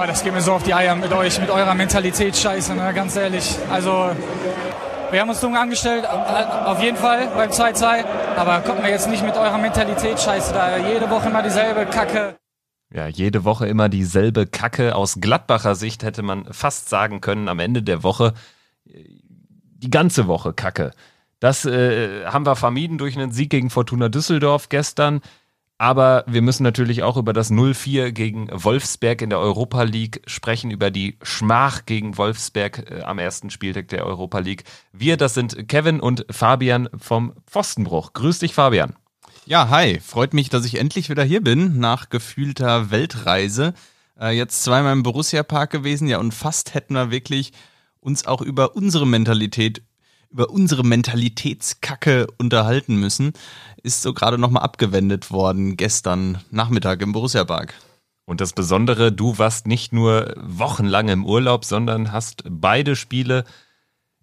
Oh, das geht mir so auf die Eier mit euch, mit eurer Mentalität scheiße, ne? ganz ehrlich. Also wir haben uns dumm angestellt, auf jeden Fall beim 2-2, aber kommt mir jetzt nicht mit eurer Mentalität scheiße da. Jede Woche immer dieselbe Kacke. Ja, jede Woche immer dieselbe Kacke. Aus Gladbacher Sicht hätte man fast sagen können, am Ende der Woche, die ganze Woche Kacke. Das äh, haben wir vermieden durch einen Sieg gegen Fortuna Düsseldorf gestern. Aber wir müssen natürlich auch über das 0-4 gegen Wolfsberg in der Europa League sprechen, über die Schmach gegen Wolfsberg äh, am ersten Spieltag der Europa League. Wir, das sind Kevin und Fabian vom Pfostenbruch. Grüß dich, Fabian. Ja, hi. Freut mich, dass ich endlich wieder hier bin, nach gefühlter Weltreise. Äh, jetzt zweimal im Borussia Park gewesen, ja, und fast hätten wir wirklich uns auch über unsere Mentalität über unsere Mentalitätskacke unterhalten müssen, ist so gerade nochmal abgewendet worden gestern Nachmittag im Borussia Park. Und das Besondere, du warst nicht nur wochenlang im Urlaub, sondern hast beide Spiele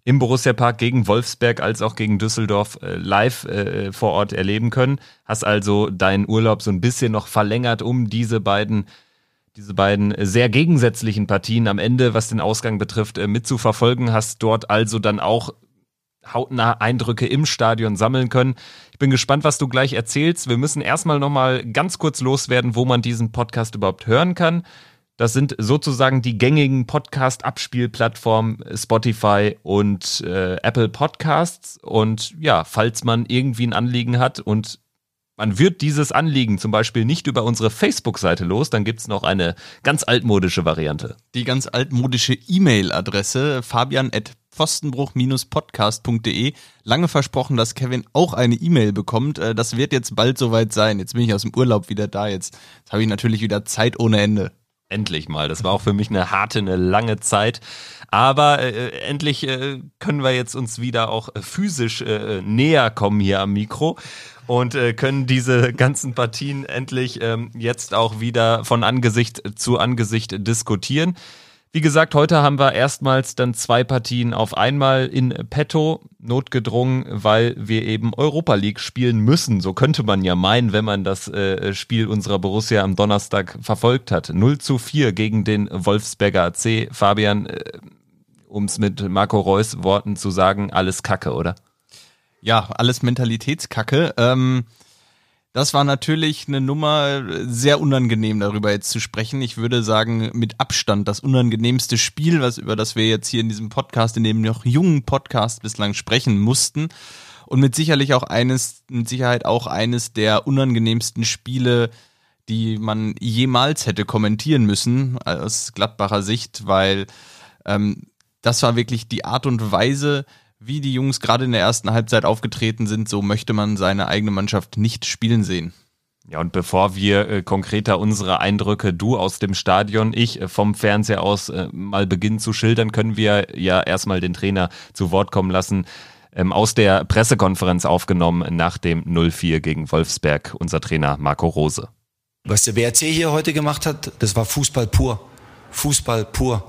im Borussia Park gegen Wolfsberg als auch gegen Düsseldorf äh, live äh, vor Ort erleben können. Hast also deinen Urlaub so ein bisschen noch verlängert, um diese beiden diese beiden sehr gegensätzlichen Partien am Ende, was den Ausgang betrifft, äh, mitzuverfolgen. Hast dort also dann auch hautnah Eindrücke im Stadion sammeln können. Ich bin gespannt, was du gleich erzählst. Wir müssen erstmal nochmal ganz kurz loswerden, wo man diesen Podcast überhaupt hören kann. Das sind sozusagen die gängigen Podcast-Abspielplattformen Spotify und äh, Apple Podcasts. Und ja, falls man irgendwie ein Anliegen hat und man wird dieses Anliegen zum Beispiel nicht über unsere Facebook-Seite los, dann gibt's noch eine ganz altmodische Variante. Die ganz altmodische E-Mail-Adresse fabian@ pfostenbruch-podcast.de. Lange versprochen, dass Kevin auch eine E-Mail bekommt. Äh, das wird jetzt bald soweit sein. Jetzt bin ich aus dem Urlaub wieder da. Jetzt, jetzt habe ich natürlich wieder Zeit ohne Ende. Endlich mal. Das war auch für mich eine harte, eine lange Zeit. Aber äh, endlich äh, können wir jetzt uns wieder auch äh, physisch äh, näher kommen hier am Mikro und äh, können diese ganzen Partien endlich ähm, jetzt auch wieder von Angesicht zu Angesicht diskutieren. Wie gesagt, heute haben wir erstmals dann zwei Partien auf einmal in petto, notgedrungen, weil wir eben Europa League spielen müssen. So könnte man ja meinen, wenn man das äh, Spiel unserer Borussia am Donnerstag verfolgt hat. 0 zu 4 gegen den Wolfsberger AC. Fabian, äh, um es mit Marco Reus Worten zu sagen, alles Kacke, oder? Ja, alles Mentalitätskacke. Ähm das war natürlich eine Nummer sehr unangenehm, darüber jetzt zu sprechen. Ich würde sagen, mit Abstand das unangenehmste Spiel, was über das wir jetzt hier in diesem Podcast, in dem noch jungen Podcast bislang sprechen mussten. Und mit sicherlich auch eines, mit Sicherheit auch eines der unangenehmsten Spiele, die man jemals hätte kommentieren müssen aus Gladbacher Sicht, weil ähm, das war wirklich die Art und Weise, wie die Jungs gerade in der ersten Halbzeit aufgetreten sind, so möchte man seine eigene Mannschaft nicht spielen sehen. Ja, und bevor wir äh, konkreter unsere Eindrücke, du aus dem Stadion, ich äh, vom Fernseher aus äh, mal beginnen zu schildern, können wir ja erstmal den Trainer zu Wort kommen lassen. Ähm, aus der Pressekonferenz aufgenommen nach dem 0-4 gegen Wolfsberg, unser Trainer Marco Rose. Was der WRC hier heute gemacht hat, das war Fußball pur. Fußball pur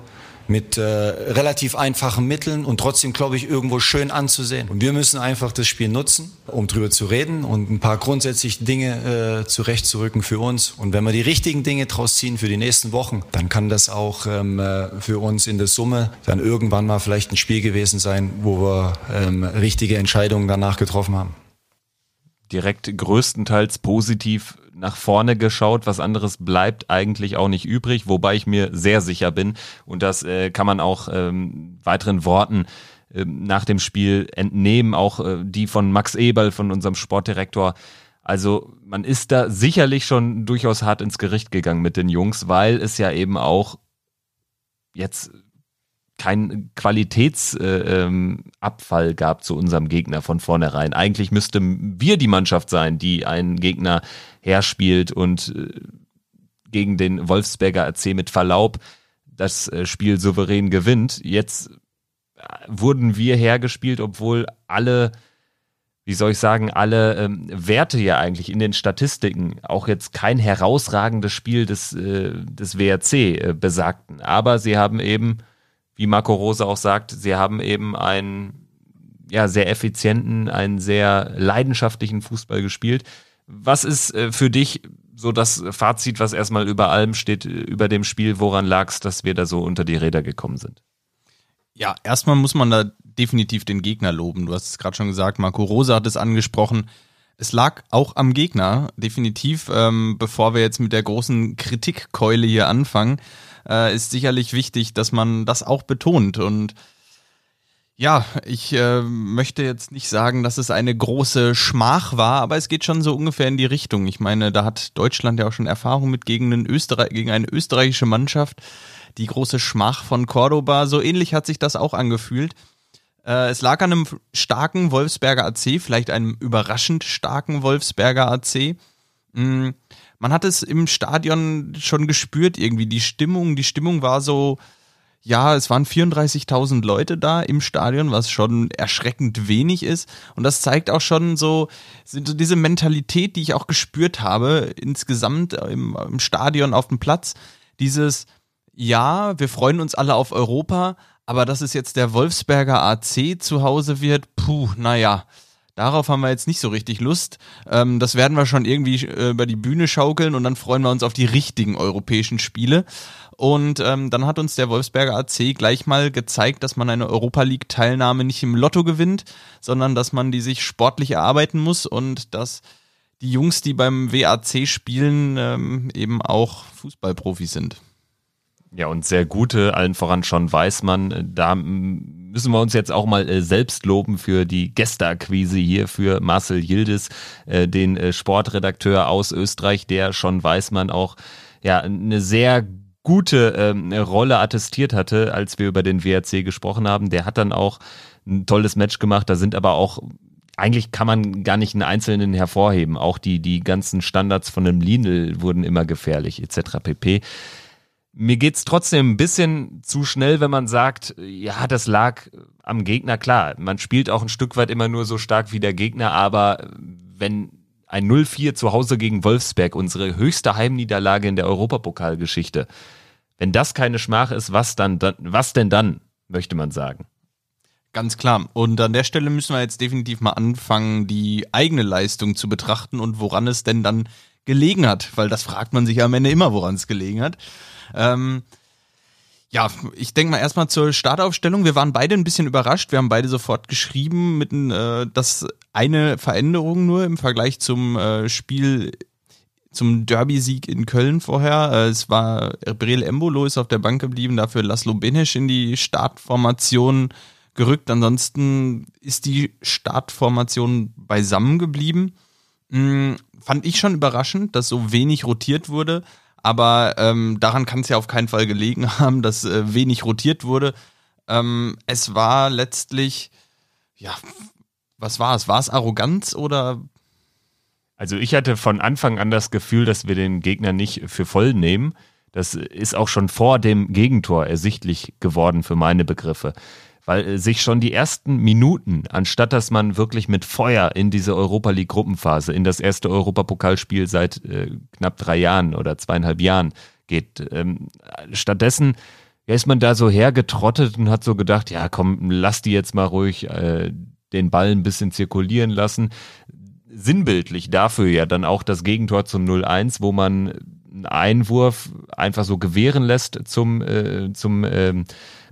mit äh, relativ einfachen Mitteln und trotzdem, glaube ich, irgendwo schön anzusehen. Und wir müssen einfach das Spiel nutzen, um drüber zu reden und ein paar grundsätzliche Dinge äh, zurechtzurücken für uns. Und wenn wir die richtigen Dinge draus ziehen für die nächsten Wochen, dann kann das auch ähm, äh, für uns in der Summe dann irgendwann mal vielleicht ein Spiel gewesen sein, wo wir ähm, richtige Entscheidungen danach getroffen haben. Direkt größtenteils positiv nach vorne geschaut. Was anderes bleibt eigentlich auch nicht übrig, wobei ich mir sehr sicher bin. Und das äh, kann man auch ähm, weiteren Worten äh, nach dem Spiel entnehmen, auch äh, die von Max Eberl, von unserem Sportdirektor. Also man ist da sicherlich schon durchaus hart ins Gericht gegangen mit den Jungs, weil es ja eben auch jetzt kein Qualitätsabfall äh, ähm, gab zu unserem Gegner von vornherein. Eigentlich müssten wir die Mannschaft sein, die einen Gegner herspielt und äh, gegen den Wolfsberger AC mit Verlaub das äh, Spiel souverän gewinnt. Jetzt äh, wurden wir hergespielt, obwohl alle, wie soll ich sagen, alle ähm, Werte ja eigentlich in den Statistiken auch jetzt kein herausragendes Spiel des, äh, des WRC äh, besagten. Aber sie haben eben wie Marco Rose auch sagt, sie haben eben einen ja, sehr effizienten, einen sehr leidenschaftlichen Fußball gespielt. Was ist äh, für dich so das Fazit, was erstmal über allem steht, über dem Spiel, woran lag es, dass wir da so unter die Räder gekommen sind? Ja, erstmal muss man da definitiv den Gegner loben. Du hast es gerade schon gesagt, Marco Rose hat es angesprochen. Es lag auch am Gegner, definitiv. Ähm, bevor wir jetzt mit der großen Kritikkeule hier anfangen, äh, ist sicherlich wichtig, dass man das auch betont. Und ja, ich äh, möchte jetzt nicht sagen, dass es eine große Schmach war, aber es geht schon so ungefähr in die Richtung. Ich meine, da hat Deutschland ja auch schon Erfahrung mit gegen, einen Österreich, gegen eine österreichische Mannschaft. Die große Schmach von Cordoba, so ähnlich hat sich das auch angefühlt. Äh, es lag an einem starken Wolfsberger AC, vielleicht einem überraschend starken Wolfsberger AC. Mm, man hat es im Stadion schon gespürt irgendwie, die Stimmung, die Stimmung war so, ja, es waren 34.000 Leute da im Stadion, was schon erschreckend wenig ist. Und das zeigt auch schon so, diese Mentalität, die ich auch gespürt habe, insgesamt im, im Stadion auf dem Platz. Dieses, ja, wir freuen uns alle auf Europa, aber dass es jetzt der Wolfsberger AC zu Hause wird, puh, naja, darauf haben wir jetzt nicht so richtig Lust. Ähm, das werden wir schon irgendwie äh, über die Bühne schaukeln und dann freuen wir uns auf die richtigen europäischen Spiele. Und ähm, dann hat uns der Wolfsberger AC gleich mal gezeigt, dass man eine Europa League-Teilnahme nicht im Lotto gewinnt, sondern dass man die sich sportlich erarbeiten muss und dass die Jungs, die beim WAC spielen, ähm, eben auch Fußballprofis sind. Ja, und sehr gute, allen voran schon Weißmann. Da müssen wir uns jetzt auch mal äh, selbst loben für die Gästeakquise hier für Marcel Yildiz, äh, den äh, Sportredakteur aus Österreich, der schon Weißmann auch ja eine sehr gute ähm, Rolle attestiert hatte, als wir über den WRC gesprochen haben. Der hat dann auch ein tolles Match gemacht. Da sind aber auch eigentlich kann man gar nicht einen einzelnen hervorheben. Auch die, die ganzen Standards von dem Lindl wurden immer gefährlich, etc. pp. Mir geht's trotzdem ein bisschen zu schnell, wenn man sagt, ja, das lag am Gegner. Klar, man spielt auch ein Stück weit immer nur so stark wie der Gegner, aber wenn ein 0-4 zu Hause gegen Wolfsberg, unsere höchste Heimniederlage in der Europapokalgeschichte, wenn das keine Schmach ist, was dann, was denn dann, möchte man sagen? Ganz klar. Und an der Stelle müssen wir jetzt definitiv mal anfangen, die eigene Leistung zu betrachten und woran es denn dann gelegen hat, weil das fragt man sich am Ende immer, woran es gelegen hat. Ähm, ja, ich denke mal erstmal zur Startaufstellung. Wir waren beide ein bisschen überrascht. Wir haben beide sofort geschrieben, mit äh, dass eine Veränderung nur im Vergleich zum äh, Spiel zum Derby-Sieg in Köln vorher. Äh, es war Breel Embolo ist auf der Bank geblieben, dafür Laszlo Benesch in die Startformation gerückt. Ansonsten ist die Startformation beisammen geblieben. Hm, fand ich schon überraschend, dass so wenig rotiert wurde. Aber ähm, daran kann es ja auf keinen Fall gelegen haben, dass äh, wenig rotiert wurde. Ähm, es war letztlich, ja, was war es? War es Arroganz oder? Also ich hatte von Anfang an das Gefühl, dass wir den Gegner nicht für voll nehmen. Das ist auch schon vor dem Gegentor ersichtlich geworden für meine Begriffe weil äh, sich schon die ersten Minuten, anstatt dass man wirklich mit Feuer in diese Europa League Gruppenphase, in das erste Europapokalspiel seit äh, knapp drei Jahren oder zweieinhalb Jahren geht, ähm, stattdessen ja, ist man da so hergetrottet und hat so gedacht, ja komm, lass die jetzt mal ruhig äh, den Ball ein bisschen zirkulieren lassen. Sinnbildlich dafür ja dann auch das Gegentor zum 0-1, wo man einen Einwurf einfach so gewähren lässt zum, äh, zum ähm,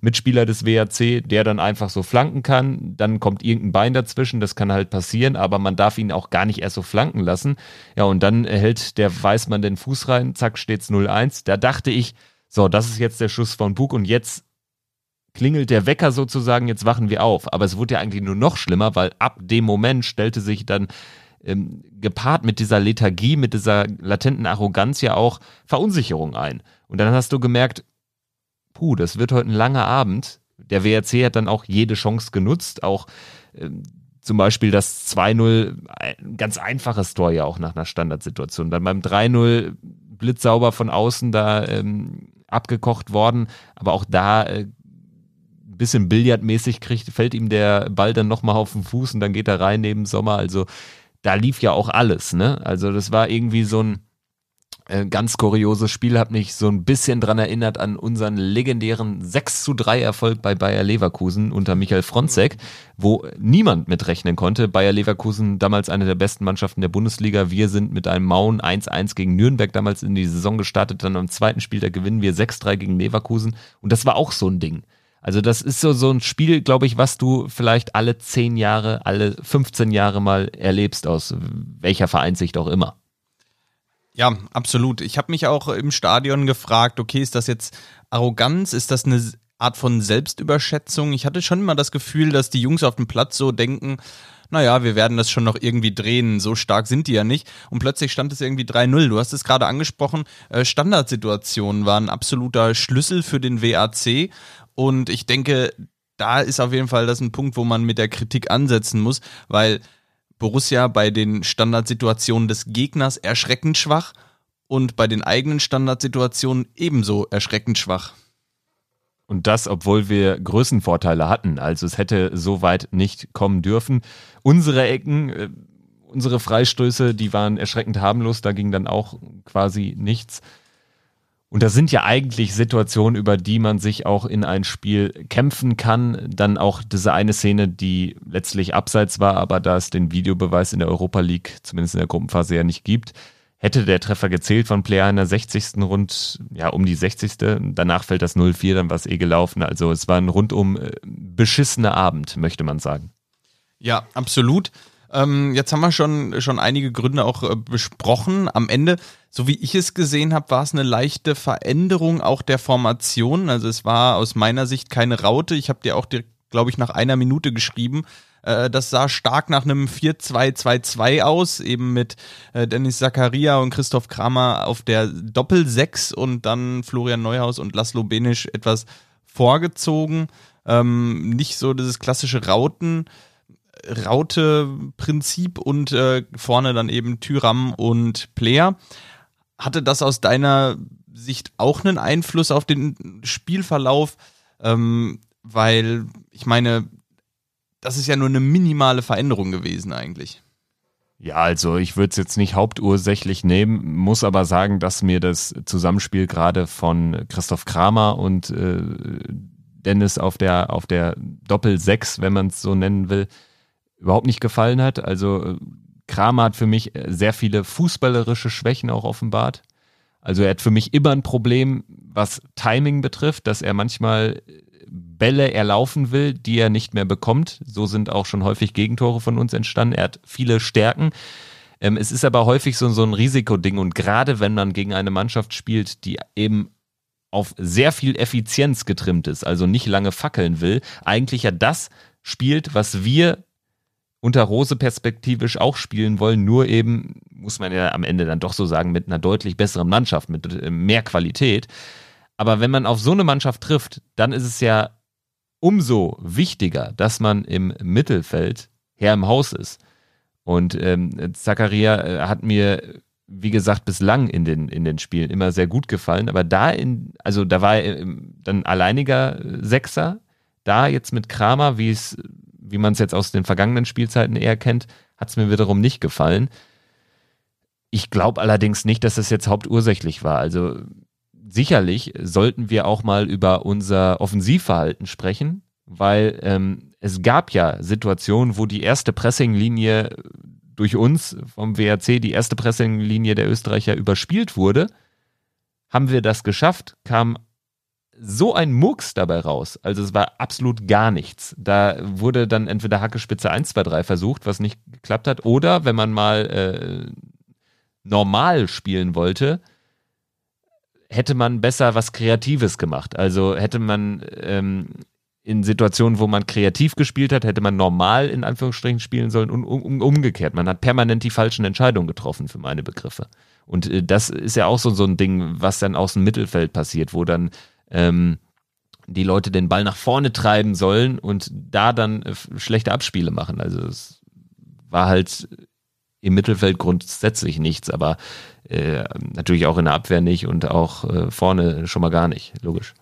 Mitspieler des WAC, der dann einfach so flanken kann. Dann kommt irgendein Bein dazwischen, das kann halt passieren, aber man darf ihn auch gar nicht erst so flanken lassen. Ja, und dann hält der Weißmann den Fuß rein, zack, steht's 0-1. Da dachte ich, so, das ist jetzt der Schuss von Bug und jetzt klingelt der Wecker sozusagen, jetzt wachen wir auf. Aber es wurde ja eigentlich nur noch schlimmer, weil ab dem Moment stellte sich dann ähm, gepaart mit dieser Lethargie, mit dieser latenten Arroganz ja auch Verunsicherung ein. Und dann hast du gemerkt, puh, das wird heute ein langer Abend. Der WRC hat dann auch jede Chance genutzt, auch äh, zum Beispiel das 2-0, ein ganz einfaches Tor ja auch nach einer Standardsituation. Dann beim 3-0 blitzsauber von außen da ähm, abgekocht worden, aber auch da äh, bisschen billardmäßig kriegt, fällt ihm der Ball dann nochmal auf den Fuß und dann geht er rein neben Sommer. Also da lief ja auch alles, ne? Also das war irgendwie so ein Äh, ganz kurioses Spiel, hat mich so ein bisschen dran erinnert an unseren legendären 6 zu 3 Erfolg bei Bayer Leverkusen unter Michael Fronzek, wo niemand mitrechnen konnte. Bayer Leverkusen damals eine der besten Mannschaften der Bundesliga. Wir sind mit einem Mauen 1-1 gegen Nürnberg damals in die Saison gestartet. Dann am zweiten Spiel, da gewinnen wir 6-3 gegen Leverkusen. Und das war auch so ein Ding. Also das ist so, so ein Spiel, glaube ich, was du vielleicht alle 10 Jahre, alle 15 Jahre mal erlebst, aus welcher Vereinssicht auch immer. Ja, absolut. Ich habe mich auch im Stadion gefragt, okay, ist das jetzt Arroganz? Ist das eine Art von Selbstüberschätzung? Ich hatte schon immer das Gefühl, dass die Jungs auf dem Platz so denken, naja, wir werden das schon noch irgendwie drehen, so stark sind die ja nicht. Und plötzlich stand es irgendwie 3-0. Du hast es gerade angesprochen, äh, Standardsituationen waren absoluter Schlüssel für den WAC. Und ich denke, da ist auf jeden Fall das ein Punkt, wo man mit der Kritik ansetzen muss, weil Borussia bei den Standardsituationen des Gegners erschreckend schwach und bei den eigenen Standardsituationen ebenso erschreckend schwach. Und das, obwohl wir Größenvorteile hatten. Also es hätte so weit nicht kommen dürfen. Unsere Ecken, äh, unsere Freistöße, die waren erschreckend harmlos. Da ging dann auch quasi nichts. Und das sind ja eigentlich Situationen, über die man sich auch in ein Spiel kämpfen kann. Dann auch diese eine Szene, die letztlich abseits war, aber da es den Videobeweis in der Europa League, zumindest in der Gruppenphase ja nicht gibt, hätte der Treffer gezählt von Player in der 60. rund, ja, um die 60. Danach fällt das 0-4, dann war es eh gelaufen. Also es war ein rundum äh, beschissener Abend, möchte man sagen. Ja, absolut. Ähm, jetzt haben wir schon, schon einige Gründe auch äh, besprochen. Am Ende, so wie ich es gesehen habe, war es eine leichte Veränderung auch der Formation. Also es war aus meiner Sicht keine Raute. Ich habe dir auch, glaube ich, nach einer Minute geschrieben. Äh, das sah stark nach einem 4-2-2-2 aus, eben mit äh, Dennis Zakaria und Christoph Kramer auf der Doppel-6 und dann Florian Neuhaus und Laszlo Benisch etwas vorgezogen. Ähm, nicht so dieses klassische Rauten. Raute-Prinzip und äh, vorne dann eben Tyram und Player. Hatte das aus deiner Sicht auch einen Einfluss auf den Spielverlauf? Ähm, weil ich meine, das ist ja nur eine minimale Veränderung gewesen eigentlich. Ja, also ich würde es jetzt nicht hauptursächlich nehmen, muss aber sagen, dass mir das Zusammenspiel gerade von Christoph Kramer und äh, Dennis auf der, auf der Doppel-6, wenn man es so nennen will, überhaupt nicht gefallen hat. Also äh, Kramer hat für mich äh, sehr viele fußballerische Schwächen auch offenbart. Also er hat für mich immer ein Problem, was Timing betrifft, dass er manchmal äh, Bälle erlaufen will, die er nicht mehr bekommt. So sind auch schon häufig Gegentore von uns entstanden. Er hat viele Stärken. Ähm, es ist aber häufig so, so ein Risikoding und gerade wenn man gegen eine Mannschaft spielt, die eben auf sehr viel Effizienz getrimmt ist, also nicht lange fackeln will, eigentlich ja das spielt, was wir unter Rose perspektivisch auch spielen wollen, nur eben, muss man ja am Ende dann doch so sagen, mit einer deutlich besseren Mannschaft, mit äh, mehr Qualität. Aber wenn man auf so eine Mannschaft trifft, dann ist es ja umso wichtiger, dass man im Mittelfeld Herr im Haus ist. Und ähm, Zakaria äh, hat mir, wie gesagt, bislang in den, in den Spielen immer sehr gut gefallen. Aber da in, also da war er dann alleiniger Sechser. Da jetzt mit Kramer, wie es wie man es jetzt aus den vergangenen Spielzeiten eher kennt, hat es mir wiederum nicht gefallen. Ich glaube allerdings nicht, dass es jetzt hauptursächlich war. Also sicherlich sollten wir auch mal über unser Offensivverhalten sprechen, weil ähm, es gab ja Situationen, wo die erste Pressinglinie durch uns vom WRC, die erste Pressinglinie der Österreicher überspielt wurde. Haben wir das geschafft, kam so ein Murks dabei raus. Also es war absolut gar nichts. Da wurde dann entweder Hackespitze 1, 2, 3 versucht, was nicht geklappt hat, oder wenn man mal äh, normal spielen wollte, hätte man besser was Kreatives gemacht. Also hätte man ähm, in Situationen, wo man kreativ gespielt hat, hätte man normal in Anführungsstrichen spielen sollen und um, umgekehrt. Man hat permanent die falschen Entscheidungen getroffen für meine Begriffe. Und äh, das ist ja auch so, so ein Ding, was dann aus dem Mittelfeld passiert, wo dann ähm, die Leute den Ball nach vorne treiben sollen und da dann äh, schlechte Abspiele machen. Also es war halt im Mittelfeld grundsätzlich nichts, aber äh, natürlich auch in der Abwehr nicht und auch äh, vorne schon mal gar nicht, logisch.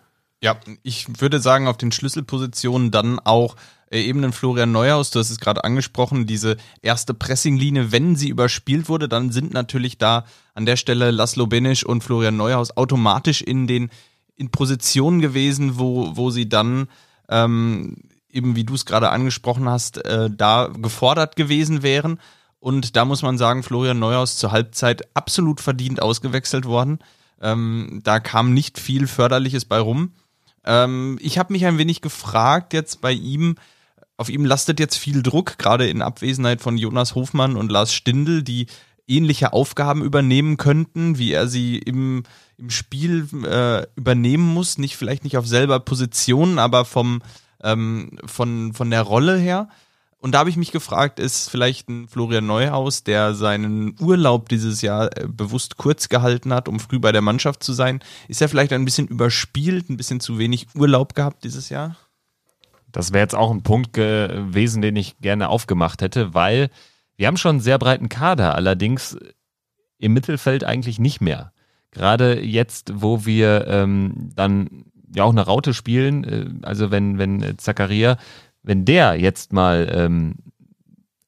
Ja, ich würde sagen, auf den Schlüsselpositionen dann auch äh, eben einen Florian Neuhaus, du hast es gerade angesprochen, diese erste Pressinglinie, wenn sie überspielt wurde, dann sind natürlich da an der Stelle Laszlo Benisch und Florian Neuhaus automatisch in den in Positionen gewesen, wo, wo sie dann ähm, eben, wie du es gerade angesprochen hast, äh, da gefordert gewesen wären. Und da muss man sagen, Florian Neuhaus zur Halbzeit absolut verdient ausgewechselt worden. Ähm, da kam nicht viel Förderliches bei rum. Ähm, ich habe mich ein wenig gefragt jetzt bei ihm, auf ihm lastet jetzt viel Druck, gerade in Abwesenheit von Jonas Hofmann und Lars Stindl, die ähnliche Aufgaben übernehmen könnten, wie er sie im, im Spiel äh, übernehmen muss. Nicht vielleicht nicht auf selber Position, aber vom, ähm, von, von der Rolle her. Und da habe ich mich gefragt, ist vielleicht ein Florian Neuhaus, der seinen Urlaub dieses Jahr äh, bewusst kurz gehalten hat, um früh bei der Mannschaft zu sein, ist er vielleicht ein bisschen überspielt, ein bisschen zu wenig Urlaub gehabt dieses Jahr? Das wäre jetzt auch ein Punkt gewesen, den ich gerne aufgemacht hätte, weil wir haben schon einen sehr breiten Kader, allerdings im Mittelfeld eigentlich nicht mehr. Gerade jetzt, wo wir ähm, dann ja auch eine Raute spielen, äh, also wenn, wenn Zakaria, wenn der jetzt mal ähm,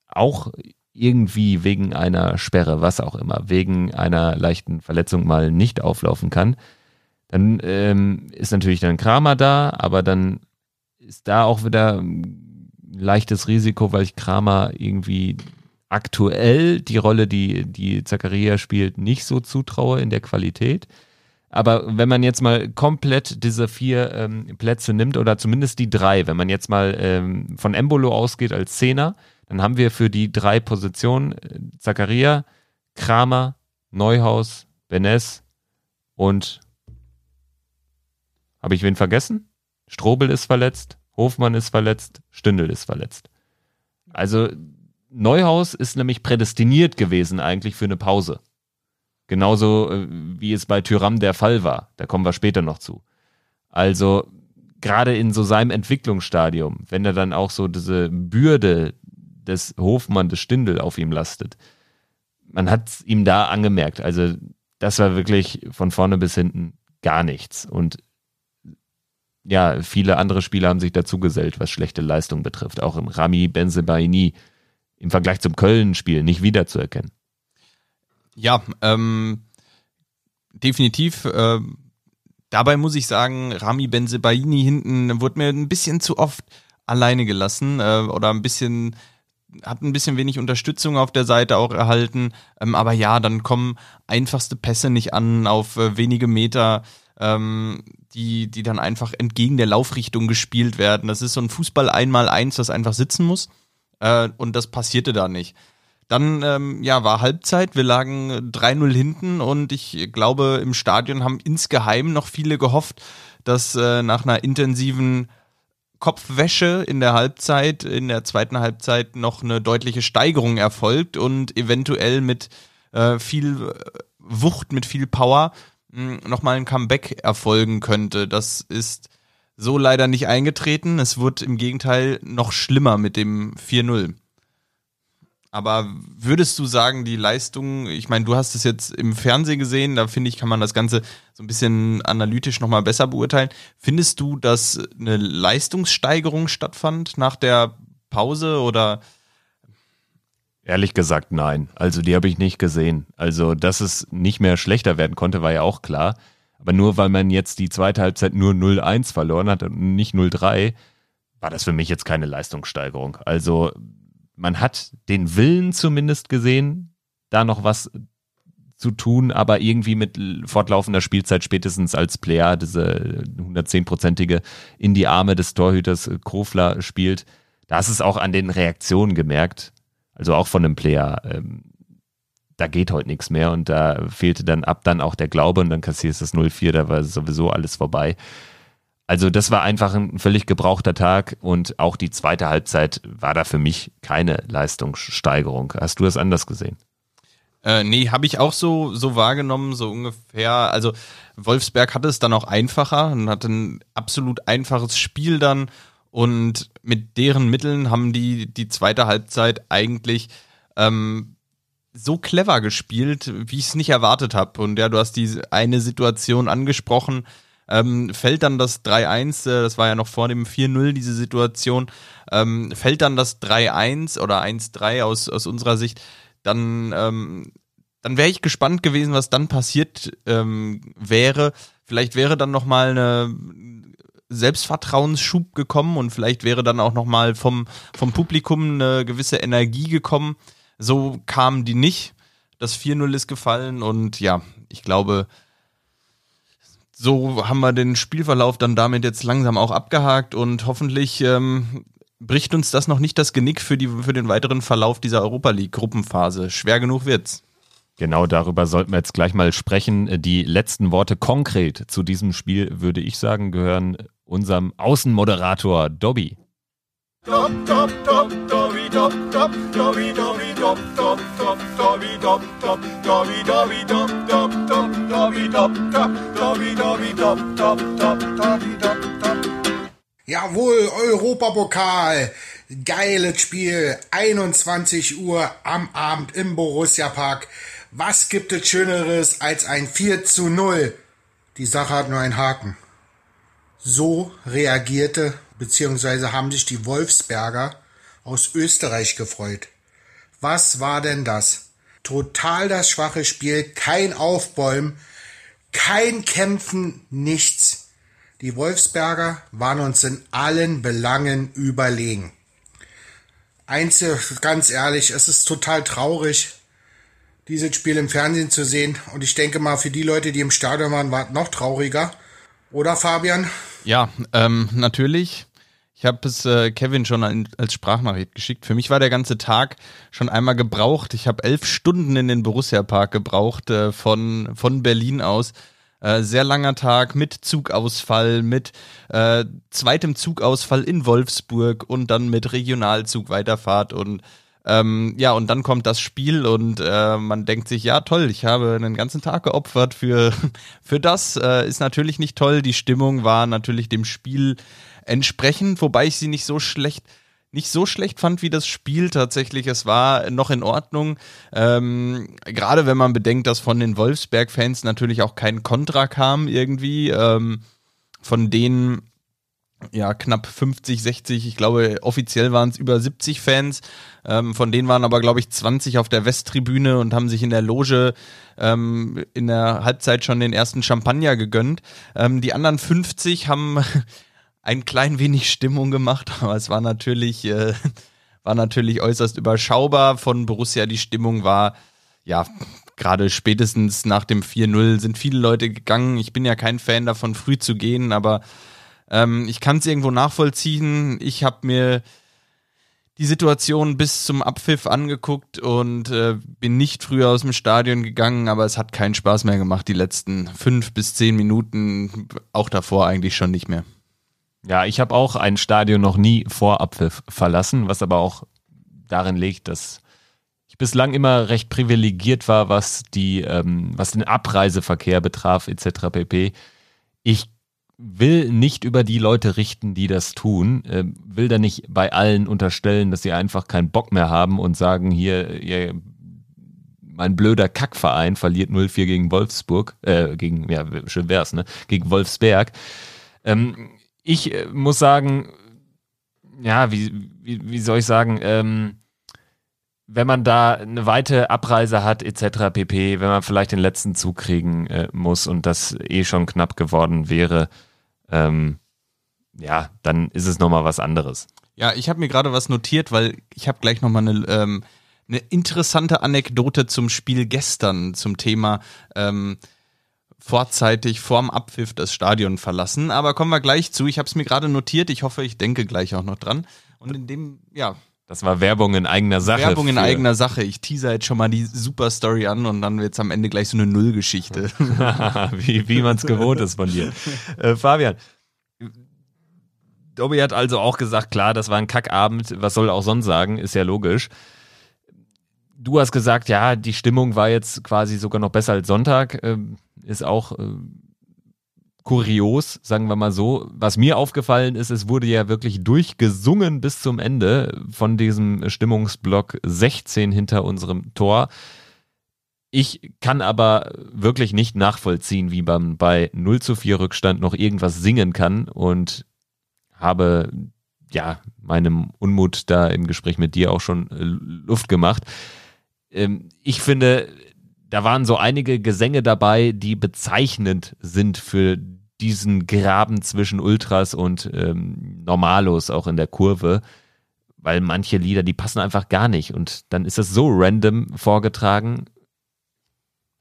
auch irgendwie wegen einer Sperre, was auch immer, wegen einer leichten Verletzung mal nicht auflaufen kann, dann ähm, ist natürlich dann Kramer da, aber dann ist da auch wieder ein leichtes Risiko, weil ich Kramer irgendwie aktuell die Rolle, die, die Zakaria spielt, nicht so zutraue in der Qualität. Aber wenn man jetzt mal komplett diese vier ähm, Plätze nimmt, oder zumindest die drei, wenn man jetzt mal ähm, von Embolo ausgeht als Zehner, dann haben wir für die drei Positionen äh, Zakaria, Kramer, Neuhaus, Benes und habe ich wen vergessen? Strobel ist verletzt, Hofmann ist verletzt, Stündel ist verletzt. Also Neuhaus ist nämlich prädestiniert gewesen eigentlich für eine Pause. Genauso äh, wie es bei Tyram der Fall war. Da kommen wir später noch zu. Also gerade in so seinem Entwicklungsstadium, wenn er dann auch so diese Bürde des Hofmann, des Stindel auf ihm lastet, man hat es ihm da angemerkt. Also das war wirklich von vorne bis hinten gar nichts. Und ja, viele andere Spieler haben sich dazu gesellt, was schlechte Leistung betrifft. Auch im Rami Benzebaini im Vergleich zum Köln-Spiel nicht wiederzuerkennen. Ja, ähm, definitiv. Äh, dabei muss ich sagen, Rami Benzebaini hinten wurde mir ein bisschen zu oft alleine gelassen äh, oder ein bisschen hat ein bisschen wenig Unterstützung auf der Seite auch erhalten. Ähm, aber ja, dann kommen einfachste Pässe nicht an auf äh, wenige Meter, ähm, die, die dann einfach entgegen der Laufrichtung gespielt werden. Das ist so ein Fußball einmal eins, das einfach sitzen muss. Äh, und das passierte da nicht. Dann ähm, ja, war Halbzeit, wir lagen 3-0 hinten und ich glaube, im Stadion haben insgeheim noch viele gehofft, dass äh, nach einer intensiven Kopfwäsche in der Halbzeit, in der zweiten Halbzeit noch eine deutliche Steigerung erfolgt und eventuell mit äh, viel Wucht, mit viel Power nochmal ein Comeback erfolgen könnte. Das ist so leider nicht eingetreten. Es wurde im Gegenteil noch schlimmer mit dem 4-0. Aber würdest du sagen, die Leistung, ich meine, du hast es jetzt im Fernsehen gesehen, da finde ich, kann man das Ganze so ein bisschen analytisch nochmal besser beurteilen. Findest du, dass eine Leistungssteigerung stattfand nach der Pause oder? Ehrlich gesagt, nein. Also die habe ich nicht gesehen. Also, dass es nicht mehr schlechter werden konnte, war ja auch klar. Aber nur weil man jetzt die zweite Halbzeit nur 0-1 verloren hat und nicht 0-3, war das für mich jetzt keine Leistungssteigerung. Also man hat den Willen zumindest gesehen, da noch was zu tun, aber irgendwie mit fortlaufender Spielzeit spätestens als Player diese 110-prozentige in die Arme des Torhüters Krofler spielt. Da ist es auch an den Reaktionen gemerkt, also auch von einem Player. Ähm, da geht heute nichts mehr und da fehlte dann ab dann auch der Glaube und dann kassierst du das 0-4, da war sowieso alles vorbei. Also das war einfach ein völlig gebrauchter Tag und auch die zweite Halbzeit war da für mich keine Leistungssteigerung. Hast du das anders gesehen? Äh, nee, habe ich auch so, so wahrgenommen, so ungefähr. Also Wolfsberg hatte es dann auch einfacher und hatte ein absolut einfaches Spiel dann und mit deren Mitteln haben die die zweite Halbzeit eigentlich ähm, so clever gespielt, wie ich es nicht erwartet habe. Und ja, du hast diese eine Situation angesprochen, ähm, fällt dann das 3-1, äh, das war ja noch vor dem 4-0 diese Situation, ähm, fällt dann das 3-1 oder 1-3 aus, aus unserer Sicht, dann, ähm, dann wäre ich gespannt gewesen, was dann passiert ähm, wäre. Vielleicht wäre dann nochmal eine Selbstvertrauensschub gekommen und vielleicht wäre dann auch nochmal vom, vom Publikum eine gewisse Energie gekommen. So kamen die nicht. Das 4-0 ist gefallen und ja, ich glaube, so haben wir den Spielverlauf dann damit jetzt langsam auch abgehakt und hoffentlich ähm, bricht uns das noch nicht das Genick für, die, für den weiteren Verlauf dieser Europa League Gruppenphase. Schwer genug wird's. Genau darüber sollten wir jetzt gleich mal sprechen. Die letzten Worte konkret zu diesem Spiel, würde ich sagen, gehören unserem Außenmoderator Dobby. Jawohl, Europapokal. Geiles Spiel. 21 Uhr am Abend im Borussia Park. Was gibt es Schöneres als ein 4 zu 0? Die Sache hat nur einen Haken. So reagierte bzw. haben sich die Wolfsberger aus Österreich gefreut. Was war denn das? Total das schwache Spiel, kein Aufbäumen, kein Kämpfen, nichts. Die Wolfsberger waren uns in allen Belangen überlegen. Einzel, ganz ehrlich, es ist total traurig, dieses Spiel im Fernsehen zu sehen. Und ich denke mal, für die Leute, die im Stadion waren, war es noch trauriger. Oder Fabian? Ja, ähm, natürlich. Ich habe es äh, Kevin schon als Sprachnachricht geschickt. Für mich war der ganze Tag schon einmal gebraucht. Ich habe elf Stunden in den Borussia Park gebraucht äh, von, von Berlin aus. Äh, sehr langer Tag mit Zugausfall, mit äh, zweitem Zugausfall in Wolfsburg und dann mit Regionalzug Weiterfahrt und ähm, ja, und dann kommt das Spiel und äh, man denkt sich, ja toll, ich habe einen ganzen Tag geopfert für, für das. Äh, ist natürlich nicht toll. Die Stimmung war natürlich dem Spiel entsprechend, wobei ich sie nicht so schlecht nicht so schlecht fand wie das Spiel tatsächlich. Es war noch in Ordnung. Ähm, Gerade wenn man bedenkt, dass von den Wolfsberg-Fans natürlich auch kein Kontra kam irgendwie. Ähm, von denen ja, knapp 50, 60, ich glaube, offiziell waren es über 70 Fans. Ähm, von denen waren aber, glaube ich, 20 auf der Westtribüne und haben sich in der Loge ähm, in der Halbzeit schon den ersten Champagner gegönnt. Ähm, die anderen 50 haben ein klein wenig Stimmung gemacht, aber es war natürlich, äh, war natürlich äußerst überschaubar. Von Borussia die Stimmung war, ja, gerade spätestens nach dem 4-0 sind viele Leute gegangen. Ich bin ja kein Fan davon, früh zu gehen, aber ähm, ich kann es irgendwo nachvollziehen. Ich habe mir die Situation bis zum Abpfiff angeguckt und äh, bin nicht früher aus dem Stadion gegangen, aber es hat keinen Spaß mehr gemacht, die letzten fünf bis zehn Minuten, auch davor eigentlich schon nicht mehr. Ja, ich habe auch ein Stadion noch nie vor Abpfiff verlassen, was aber auch darin liegt, dass ich bislang immer recht privilegiert war, was die, ähm, was den Abreiseverkehr betraf, etc. pp. Ich will nicht über die Leute richten, die das tun, äh, will da nicht bei allen unterstellen, dass sie einfach keinen Bock mehr haben und sagen, hier, ihr, mein blöder Kackverein verliert 0-4 gegen Wolfsburg, äh, gegen, ja, schön wär's, ne, gegen Wolfsberg. Ähm, ich äh, muss sagen, ja, wie, wie, wie soll ich sagen, ähm, wenn man da eine weite Abreise hat, etc. pp., wenn man vielleicht den letzten Zug kriegen äh, muss und das eh schon knapp geworden wäre, ähm, ja, dann ist es nochmal was anderes. Ja, ich habe mir gerade was notiert, weil ich habe gleich nochmal eine, ähm, eine interessante Anekdote zum Spiel gestern, zum Thema ähm, vorzeitig vorm Abpfiff das Stadion verlassen. Aber kommen wir gleich zu. Ich habe es mir gerade notiert. Ich hoffe, ich denke gleich auch noch dran. Und in dem, ja, das war Werbung in eigener Sache. Werbung in eigener Sache. Ich teaser jetzt schon mal die Super Story an und dann wird's am Ende gleich so eine Nullgeschichte. wie wie man es gewohnt ist von dir. Äh, Fabian, Dobby hat also auch gesagt, klar, das war ein Kackabend. Was soll er auch sonst sagen? Ist ja logisch. Du hast gesagt, ja, die Stimmung war jetzt quasi sogar noch besser als Sonntag. Ähm, ist auch äh, kurios, sagen wir mal so. Was mir aufgefallen ist, es wurde ja wirklich durchgesungen bis zum Ende von diesem Stimmungsblock 16 hinter unserem Tor. Ich kann aber wirklich nicht nachvollziehen, wie man bei 0 zu 4 Rückstand noch irgendwas singen kann und habe ja meinem Unmut da im Gespräch mit dir auch schon äh, Luft gemacht. Ähm, ich finde, da waren so einige Gesänge dabei, die bezeichnend sind für diesen Graben zwischen Ultras und ähm, Normalos auch in der Kurve, weil manche Lieder, die passen einfach gar nicht und dann ist es so random vorgetragen.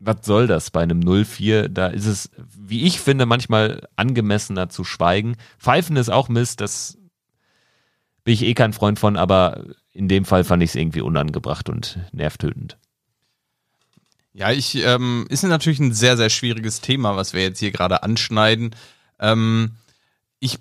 Was soll das bei einem 04? Da ist es, wie ich finde, manchmal angemessener zu schweigen. Pfeifen ist auch Mist, das bin ich eh kein Freund von, aber in dem Fall fand ich es irgendwie unangebracht und nervtötend. Ja, ich ähm, ist natürlich ein sehr, sehr schwieriges Thema, was wir jetzt hier gerade anschneiden. Ähm, ich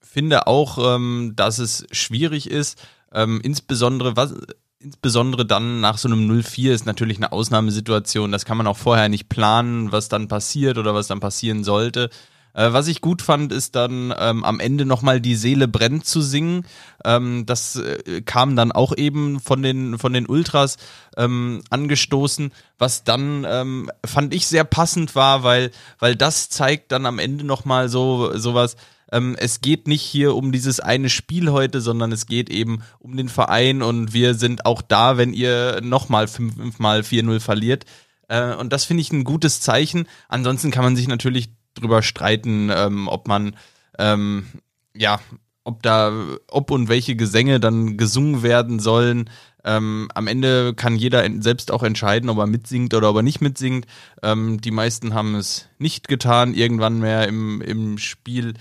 finde auch, ähm, dass es schwierig ist, ähm, insbesondere was insbesondere dann nach so einem 0-4 ist natürlich eine Ausnahmesituation. Das kann man auch vorher nicht planen, was dann passiert oder was dann passieren sollte. Äh, was ich gut fand, ist dann ähm, am Ende nochmal die Seele brennt zu singen. Ähm, das äh, kam dann auch eben von den, von den Ultras ähm, angestoßen, was dann ähm, fand ich sehr passend war, weil, weil das zeigt dann am Ende nochmal so sowas. Ähm, es geht nicht hier um dieses eine Spiel heute, sondern es geht eben um den Verein und wir sind auch da, wenn ihr nochmal fünfmal 4-0 verliert. Äh, und das finde ich ein gutes Zeichen. Ansonsten kann man sich natürlich drüber streiten, ähm, ob man ähm, ja, ob da, ob und welche Gesänge dann gesungen werden sollen. Ähm, am Ende kann jeder selbst auch entscheiden, ob er mitsingt oder ob er nicht mitsingt. Ähm, die meisten haben es nicht getan, irgendwann mehr im, im Spiel.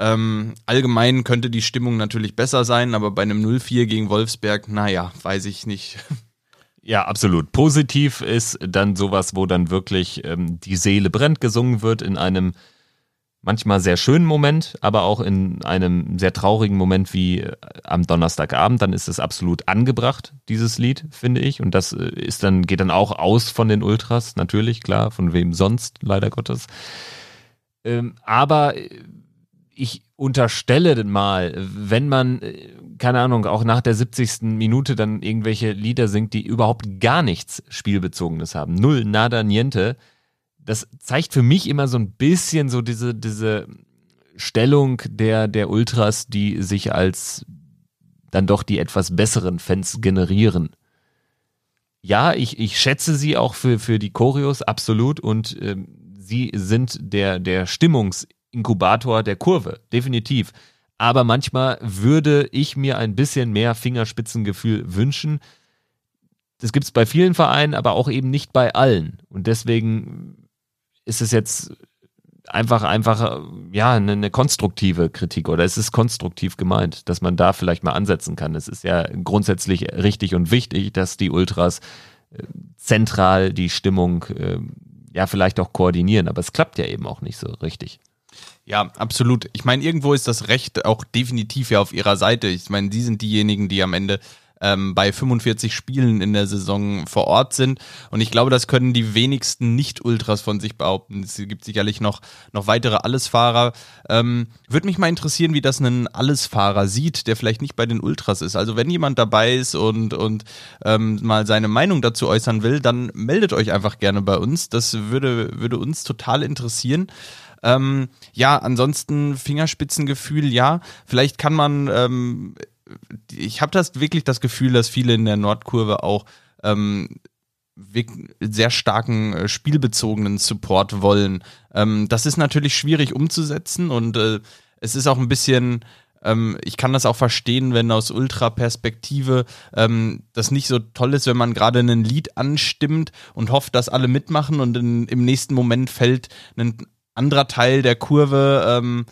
Ähm, allgemein könnte die Stimmung natürlich besser sein, aber bei einem 0-4 gegen Wolfsberg, naja, weiß ich nicht. Ja, absolut. Positiv ist dann sowas, wo dann wirklich ähm, die Seele brennt gesungen wird in einem manchmal sehr schönen Moment, aber auch in einem sehr traurigen Moment wie äh, am Donnerstagabend. Dann ist es absolut angebracht, dieses Lied, finde ich. Und das äh, ist dann, geht dann auch aus von den Ultras, natürlich, klar, von wem sonst, leider Gottes. Ähm, aber äh, ich unterstelle mal, wenn man keine Ahnung, auch nach der 70. Minute dann irgendwelche Lieder singt, die überhaupt gar nichts Spielbezogenes haben. Null, nada, niente. Das zeigt für mich immer so ein bisschen so diese, diese Stellung der, der Ultras, die sich als dann doch die etwas besseren Fans generieren. Ja, ich, ich schätze sie auch für, für die Choreos, absolut. Und ähm, sie sind der, der Stimmungsinkubator der Kurve, definitiv aber manchmal würde ich mir ein bisschen mehr Fingerspitzengefühl wünschen. Das gibt es bei vielen Vereinen, aber auch eben nicht bei allen. Und deswegen ist es jetzt einfach, einfach, ja, eine, eine, konstruktive Kritik oder es ist konstruktiv gemeint, dass man da vielleicht mal ansetzen kann. Es ist ja grundsätzlich richtig und wichtig, dass die Ultras äh, zentral die Stimmung äh, ja vielleicht auch koordinieren, aber es klappt ja eben auch nicht so richtig. Ja, absolut. Ich meine, irgendwo ist das Recht auch definitiv ja auf ihrer Seite. Ich meine, sie sind diejenigen, die am Ende ähm, bei 45 Spielen in der Saison vor Ort sind. Und ich glaube, das können die wenigsten Nicht-Ultras von sich behaupten. Es gibt sicherlich noch, noch weitere Allesfahrer. Ähm, Würde mich mal interessieren, wie das ein Allesfahrer sieht, der vielleicht nicht bei den Ultras ist. Also wenn jemand dabei ist und, und ähm, mal seine Meinung dazu äußern will, dann meldet euch einfach gerne bei uns. Das würde, würde uns total interessieren. Ähm, ja, ansonsten Fingerspitzengefühl, ja. Vielleicht kann man, ähm, ich habe das wirklich das Gefühl, dass viele in der Nordkurve auch ähm, sehr starken äh, spielbezogenen Support wollen. Ähm, das ist natürlich schwierig umzusetzen und äh, es ist auch ein bisschen, ähm, ich kann das auch verstehen, wenn aus Ultra-Perspektive ähm, das nicht so toll ist, wenn man gerade ein Lied anstimmt und hofft, dass alle mitmachen und in, im nächsten Moment fällt ein anderer Teil der Kurve ähm,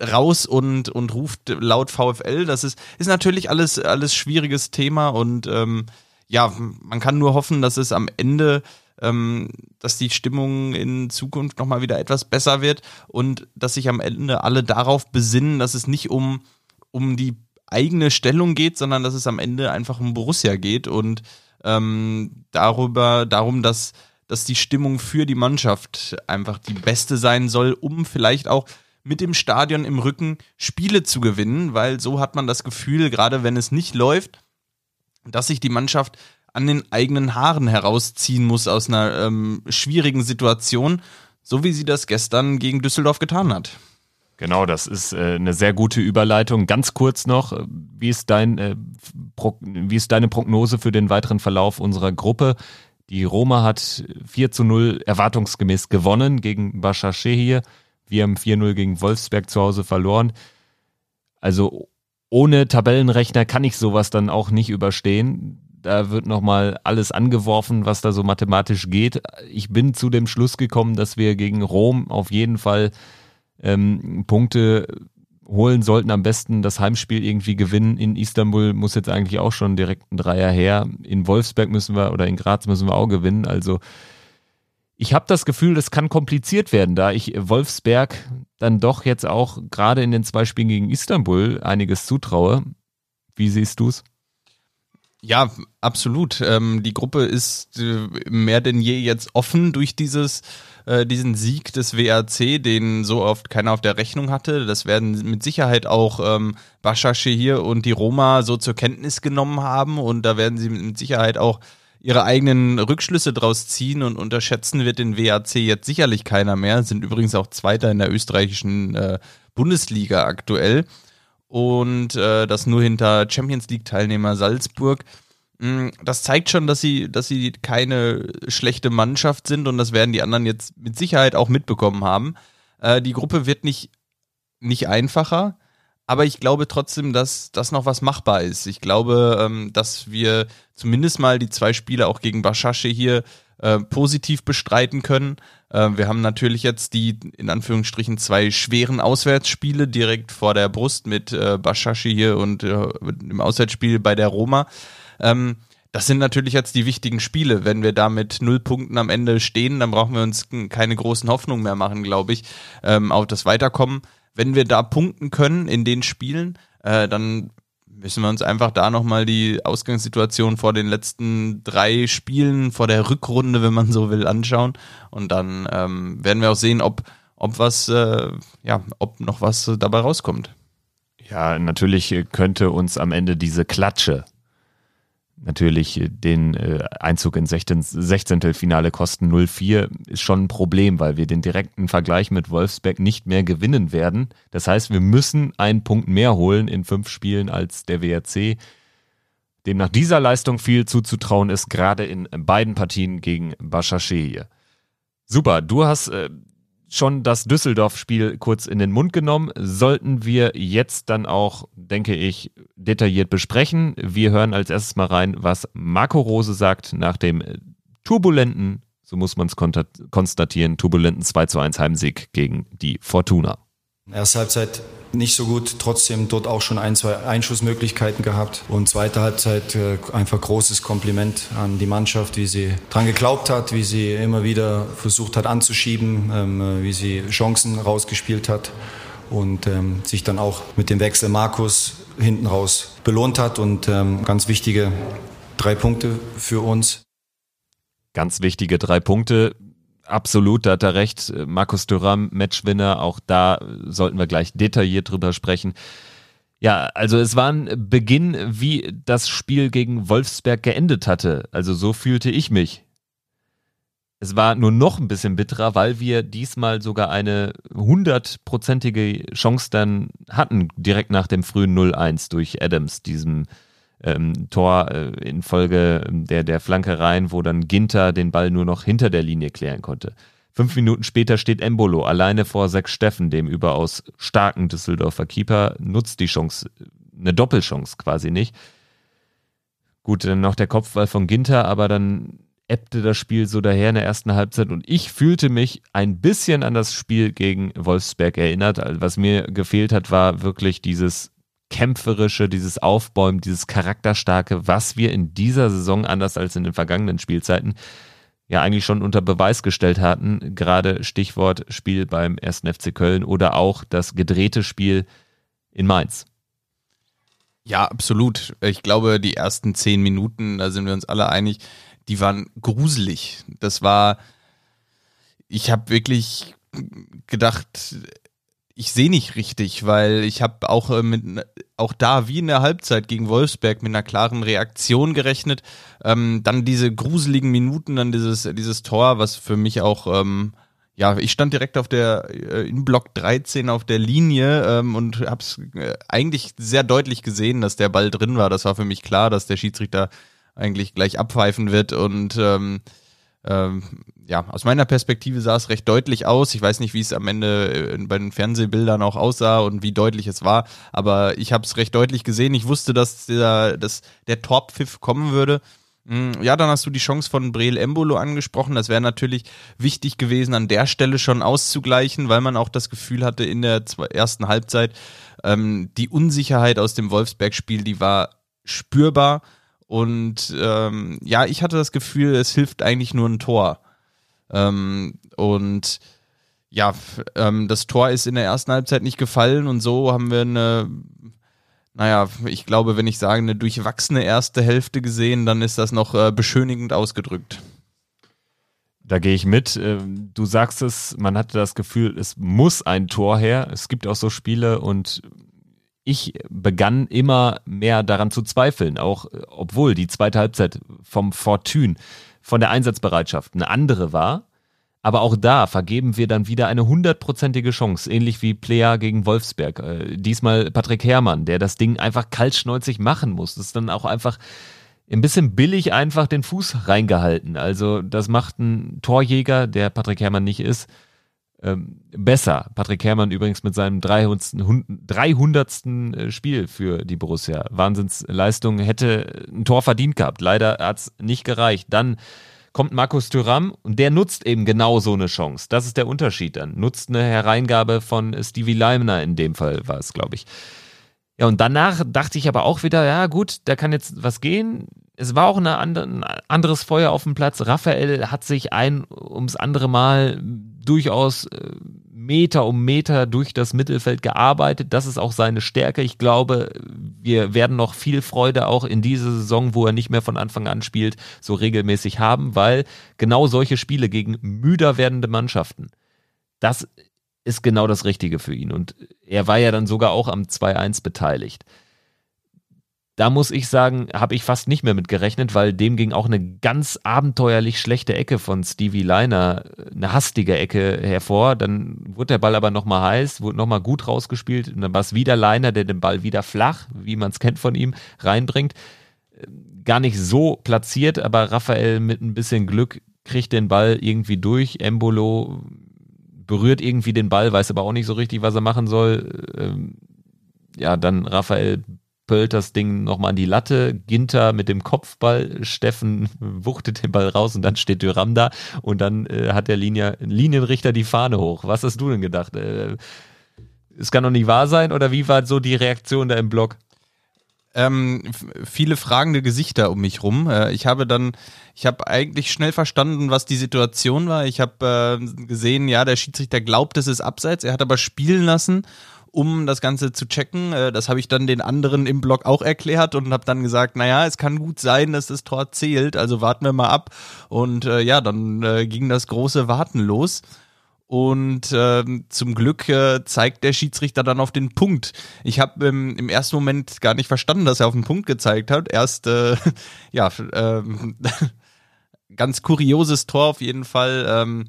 raus und, und ruft laut VfL. Das ist, ist natürlich alles, alles schwieriges Thema und ähm, ja, man kann nur hoffen, dass es am Ende, ähm, dass die Stimmung in Zukunft nochmal wieder etwas besser wird und dass sich am Ende alle darauf besinnen, dass es nicht um, um die eigene Stellung geht, sondern dass es am Ende einfach um Borussia geht und ähm, darüber, darum, dass dass die Stimmung für die Mannschaft einfach die beste sein soll, um vielleicht auch mit dem Stadion im Rücken Spiele zu gewinnen, weil so hat man das Gefühl, gerade wenn es nicht läuft, dass sich die Mannschaft an den eigenen Haaren herausziehen muss aus einer ähm, schwierigen Situation, so wie sie das gestern gegen Düsseldorf getan hat. Genau, das ist äh, eine sehr gute Überleitung. Ganz kurz noch, wie ist, dein, äh, wie ist deine Prognose für den weiteren Verlauf unserer Gruppe? Die Roma hat 4 zu 0 erwartungsgemäß gewonnen gegen hier. Wir haben 4-0 gegen Wolfsberg zu Hause verloren. Also ohne Tabellenrechner kann ich sowas dann auch nicht überstehen. Da wird nochmal alles angeworfen, was da so mathematisch geht. Ich bin zu dem Schluss gekommen, dass wir gegen Rom auf jeden Fall ähm, Punkte holen sollten. Am besten das Heimspiel irgendwie gewinnen. In Istanbul muss jetzt eigentlich auch schon direkt ein Dreier her. In Wolfsberg müssen wir oder in Graz müssen wir auch gewinnen. Also ich habe das Gefühl, das kann kompliziert werden, da ich Wolfsberg dann doch jetzt auch gerade in den zwei Spielen gegen Istanbul einiges zutraue. Wie siehst du's? Ja, absolut. Ähm, die Gruppe ist äh, mehr denn je jetzt offen durch dieses äh, diesen Sieg des WRC, den so oft keiner auf der Rechnung hatte. Das werden mit Sicherheit auch ähm, Bashasche hier und die Roma so zur Kenntnis genommen haben und da werden sie mit Sicherheit auch ihre eigenen Rückschlüsse draus ziehen und unterschätzen wird den WAC jetzt sicherlich keiner mehr. Sind übrigens auch Zweiter in der österreichischen äh, Bundesliga aktuell und äh, das nur hinter Champions League Teilnehmer Salzburg. Mm, das zeigt schon, dass sie, dass sie keine schlechte Mannschaft sind und das werden die anderen jetzt mit Sicherheit auch mitbekommen haben. Äh, die Gruppe wird nicht, nicht einfacher, aber ich glaube trotzdem, dass das noch was machbar ist. Ich glaube, ähm, dass wir zumindest mal die zwei Spiele auch gegen Bashasche hier äh, positiv bestreiten können. Äh, wir haben natürlich jetzt die in Anführungsstrichen zwei schweren Auswärtsspiele direkt vor der Brust mit äh, Baschashi hier und äh, im Auswärtsspiel bei der Roma. Ähm, das sind natürlich jetzt die wichtigen Spiele. Wenn wir da mit null Punkten am Ende stehen, dann brauchen wir uns keine großen Hoffnungen mehr machen, glaube ich, ähm, auf das Weiterkommen. Wenn wir da punkten können in den Spielen, äh, dann müssen wir uns einfach da nochmal die Ausgangssituation vor den letzten drei Spielen, vor der Rückrunde, wenn man so will, anschauen. Und dann ähm, werden wir auch sehen, ob, ob was, äh, ja, ob noch was dabei rauskommt. Ja, natürlich könnte uns am Ende diese Klatsche natürlich den äh, Einzug ins 16. 16. Finale kosten 0-4 ist schon ein Problem, weil wir den direkten Vergleich mit Wolfsberg nicht mehr gewinnen werden. Das heißt, wir müssen einen Punkt mehr holen in fünf Spielen als der WRC. Dem nach dieser Leistung viel zuzutrauen ist, gerade in beiden Partien gegen Başakşehir. Super, du hast äh, schon das Düsseldorf-Spiel kurz in den Mund genommen. Sollten wir jetzt dann auch, denke ich, detailliert besprechen. Wir hören als erstes mal rein, was Marco Rose sagt nach dem turbulenten, so muss man es konstatieren, turbulenten 2 zu 1 Heimsieg gegen die Fortuna. Erste Halbzeit nicht so gut, trotzdem dort auch schon ein, zwei Einschussmöglichkeiten gehabt. Und zweite Halbzeit äh, einfach großes Kompliment an die Mannschaft, wie sie dran geglaubt hat, wie sie immer wieder versucht hat anzuschieben, ähm, äh, wie sie Chancen rausgespielt hat und ähm, sich dann auch mit dem Wechsel Markus hinten raus belohnt hat und ähm, ganz wichtige drei Punkte für uns. Ganz wichtige drei Punkte Absolut, da hat er recht. Markus Thuram, Matchwinner, auch da sollten wir gleich detailliert drüber sprechen. Ja, also es war ein Beginn, wie das Spiel gegen Wolfsberg geendet hatte. Also so fühlte ich mich. Es war nur noch ein bisschen bitterer, weil wir diesmal sogar eine hundertprozentige Chance dann hatten, direkt nach dem frühen 0-1 durch Adams, diesem ähm, Tor äh, in Folge der, der Flankereien, wo dann Ginter den Ball nur noch hinter der Linie klären konnte. Fünf Minuten später steht Embolo alleine vor Sechs Steffen, dem überaus starken Düsseldorfer Keeper, nutzt die Chance, eine Doppelchance quasi nicht. Gut, dann noch der Kopfball von Ginter, aber dann ebbte das Spiel so daher in der ersten Halbzeit und ich fühlte mich ein bisschen an das Spiel gegen Wolfsberg erinnert. Also was mir gefehlt hat, war wirklich dieses kämpferische, dieses Aufbäumen, dieses charakterstarke, was wir in dieser Saison anders als in den vergangenen Spielzeiten ja eigentlich schon unter Beweis gestellt hatten. Gerade Stichwort Spiel beim 1. FC Köln oder auch das gedrehte Spiel in Mainz. Ja, absolut. Ich glaube, die ersten zehn Minuten, da sind wir uns alle einig, die waren gruselig. Das war, ich habe wirklich gedacht, ich sehe nicht richtig, weil ich habe auch äh, mit auch da wie in der Halbzeit gegen Wolfsberg mit einer klaren Reaktion gerechnet. Ähm, dann diese gruseligen Minuten, dann dieses dieses Tor, was für mich auch ähm, ja, ich stand direkt auf der äh, in Block 13 auf der Linie ähm, und habe es äh, eigentlich sehr deutlich gesehen, dass der Ball drin war. Das war für mich klar, dass der Schiedsrichter eigentlich gleich abpfeifen wird und ähm, ähm, ja, aus meiner Perspektive sah es recht deutlich aus. Ich weiß nicht, wie es am Ende äh, bei den Fernsehbildern auch aussah und wie deutlich es war, aber ich habe es recht deutlich gesehen. Ich wusste, dass der, dass der Torpfiff kommen würde. Hm, ja, dann hast du die Chance von Breel Embolo angesprochen. Das wäre natürlich wichtig gewesen, an der Stelle schon auszugleichen, weil man auch das Gefühl hatte in der ersten Halbzeit, ähm, die Unsicherheit aus dem Wolfsberg-Spiel, die war spürbar. Und ähm, ja, ich hatte das Gefühl, es hilft eigentlich nur ein Tor. Ähm, und ja, ähm, das Tor ist in der ersten Halbzeit nicht gefallen und so haben wir eine, naja, ich glaube, wenn ich sage, eine durchwachsene erste Hälfte gesehen, dann ist das noch äh, beschönigend ausgedrückt. Da gehe ich mit. Ähm, du sagst es, man hatte das Gefühl, es muss ein Tor her. Es gibt auch so Spiele und ich begann immer mehr daran zu zweifeln, auch obwohl die zweite Halbzeit vom Fortune, von der Einsatzbereitschaft eine andere war. Aber auch da vergeben wir dann wieder eine hundertprozentige Chance, ähnlich wie Plea gegen Wolfsberg. Äh, diesmal Patrick Herrmann, der das Ding einfach kaltschnäuzig machen muss. Das ist dann auch einfach ein bisschen billig einfach den Fuß reingehalten. Also das macht ein Torjäger, der Patrick Herrmann nicht ist, ähm, besser. Patrick Herrmann übrigens mit seinem 300. 300. Äh, Spiel für die Borussia. Wahnsinnsleistung, hätte ein Tor verdient gehabt. Leider hat es nicht gereicht. Dann kommt Markus Thuram und der nutzt eben genau so eine Chance. Das ist der Unterschied dann. Nutzt eine Hereingabe von Stevie Leimner in dem Fall war es, glaube ich. Ja, und danach dachte ich aber auch wieder, ja gut, da kann jetzt was gehen. Es war auch eine andere, ein anderes Feuer auf dem Platz. Raphael hat sich ein ums andere Mal durchaus äh, Meter um Meter durch das Mittelfeld gearbeitet. Das ist auch seine Stärke. Ich glaube, wir werden noch viel Freude auch in dieser Saison, wo er nicht mehr von Anfang an spielt, so regelmäßig haben, weil genau solche Spiele gegen müder werdende Mannschaften, das ist genau das Richtige für ihn. Und er war ja dann sogar auch am 2-1 beteiligt da muss ich sagen, habe ich fast nicht mehr mit gerechnet, weil dem ging auch eine ganz abenteuerlich schlechte Ecke von Stevie Liner, eine hastige Ecke hervor. Dann wurde der Ball aber nochmal heiß, wurde nochmal gut rausgespielt und dann war es wieder Liner, der den Ball wieder flach, wie man es kennt von ihm, reinbringt. Gar nicht so platziert, aber Raphael mit ein bisschen Glück kriegt den Ball irgendwie durch. Embolo berührt irgendwie den Ball, weiß aber auch nicht so richtig, was er machen soll. Ähm, ja, dann Raphael pölt das Ding nochmal an die Latte, Ginter mit dem Kopfball, Steffen wuchtet den Ball raus und dann steht Düram da und dann äh, hat der Linie, Linienrichter die Fahne hoch. Was hast du denn gedacht? Äh, es kann doch nicht wahr sein oder wie war so die Reaktion da im Block? Ähm, viele fragende Gesichter um mich rum. Äh, ich habe dann, ich habe eigentlich schnell verstanden, was die Situation war. Ich habe äh, gesehen, ja, der Schiedsrichter glaubt, es ist abseits. Er hat aber spielen lassen um das Ganze zu checken. Äh, das habe ich dann den anderen im Blog auch erklärt und habe dann gesagt, naja, es kann gut sein, dass das Tor zählt, also warten wir mal ab. Und äh, ja, dann äh, ging das große Warten los. Und äh, zum Glück äh, zeigt der Schiedsrichter dann auf den Punkt. Ich habe ähm, im ersten Moment gar nicht verstanden, dass er auf den Punkt gezeigt hat. Erst, äh, ja, äh, ganz kurioses Tor auf jeden Fall. Ähm,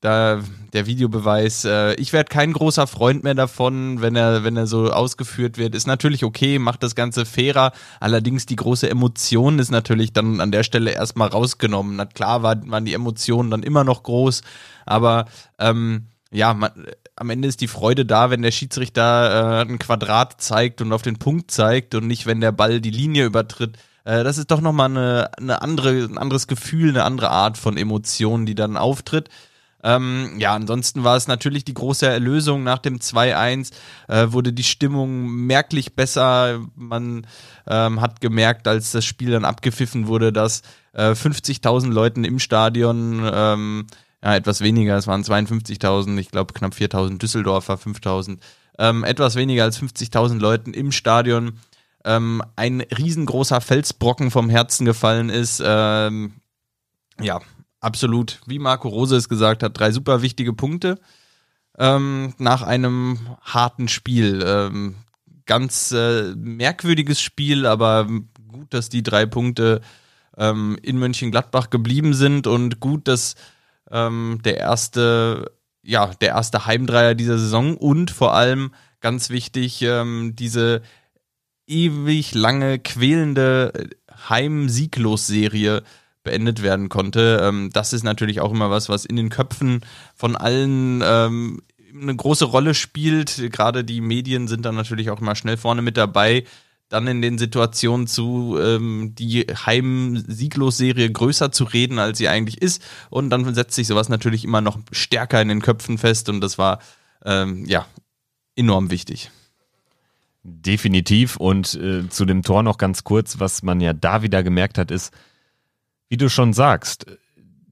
da der Videobeweis. Äh, ich werde kein großer Freund mehr davon, wenn er, wenn er so ausgeführt wird. Ist natürlich okay, macht das Ganze fairer. Allerdings die große Emotion ist natürlich dann an der Stelle erstmal rausgenommen. Na klar war, waren die Emotionen dann immer noch groß, aber ähm, ja, man, am Ende ist die Freude da, wenn der Schiedsrichter äh, ein Quadrat zeigt und auf den Punkt zeigt und nicht, wenn der Ball die Linie übertritt. Äh, das ist doch nochmal eine, eine andere, ein anderes Gefühl, eine andere Art von Emotionen, die dann auftritt. Ähm, ja, ansonsten war es natürlich die große Erlösung nach dem 2-1, äh, wurde die Stimmung merklich besser. Man ähm, hat gemerkt, als das Spiel dann abgepfiffen wurde, dass äh, 50.000 Leuten im Stadion, ähm, ja, etwas weniger, es waren 52.000, ich glaube knapp 4.000 Düsseldorfer, 5.000, ähm, etwas weniger als 50.000 Leuten im Stadion ähm, ein riesengroßer Felsbrocken vom Herzen gefallen ist. Ähm, ja, absolut, wie Marco Rose es gesagt hat, drei super wichtige Punkte. ähm, nach einem harten Spiel. Ähm, ganz äh, merkwürdiges Spiel, aber gut, dass die drei Punkte ähm, in Mönchengladbach geblieben sind und gut, dass ähm, der erste, ja, der erste Heimdreier dieser Saison und vor allem ganz wichtig, ähm, diese ewig lange quälende Heim-Sieglos-Serie beendet werden konnte. Ähm, das ist natürlich auch immer was, was in den Köpfen von allen ähm, eine große Rolle spielt. Gerade die Medien sind dann natürlich auch immer schnell vorne mit dabei dann in den Situationen zu, ähm, die Heim-Sieglos-Serie größer zu reden, als sie eigentlich ist. Und dann setzt sich sowas natürlich immer noch stärker in den Köpfen fest und das war, ähm, ja, enorm wichtig. Definitiv. Und äh, zu dem Tor noch ganz kurz, was man ja da wieder gemerkt hat, ist, wie du schon sagst,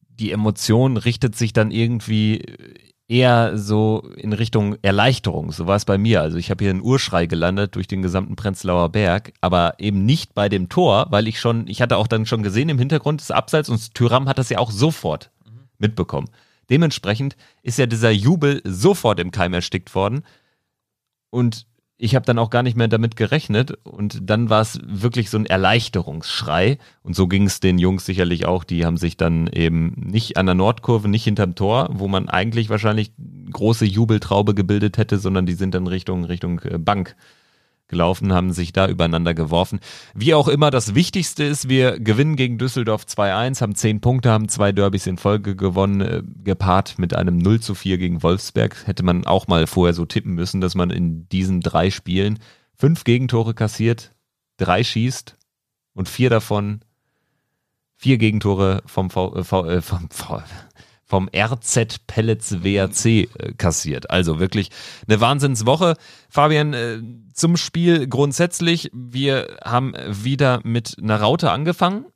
die Emotion richtet sich dann irgendwie eher so in Richtung Erleichterung. So war es bei mir. Also ich habe hier einen Urschrei gelandet durch den gesamten Prenzlauer Berg, aber eben nicht bei dem Tor, weil ich schon, ich hatte auch dann schon gesehen im Hintergrund des Abseits und Tyram hat das ja auch sofort mitbekommen. Dementsprechend ist ja dieser Jubel sofort im Keim erstickt worden. Und ich habe dann auch gar nicht mehr damit gerechnet und dann war es wirklich so ein Erleichterungsschrei. Und so ging es den Jungs sicherlich auch, die haben sich dann eben nicht an der Nordkurve, nicht hinterm Tor, wo man eigentlich wahrscheinlich große Jubeltraube gebildet hätte, sondern die sind dann Richtung Richtung äh, Bank gelaufen, haben sich da übereinander geworfen. Wie auch immer, das Wichtigste ist, wir gewinnen gegen Düsseldorf 2-1, haben 10 Punkte, haben zwei Derbys in Folge gewonnen, äh, gepaart mit einem 0 zu 4 gegen Wolfsberg. Hätte man auch mal vorher so tippen müssen, dass man in diesen drei Spielen fünf Gegentore kassiert, drei schießt und vier davon, vier Gegentore vom, v, äh, v, äh, vom RZ Pellets WRC äh, kassiert. Also wirklich eine Wahnsinnswoche. Fabian, äh, zum Spiel grundsätzlich, wir haben wieder mit einer Raute angefangen,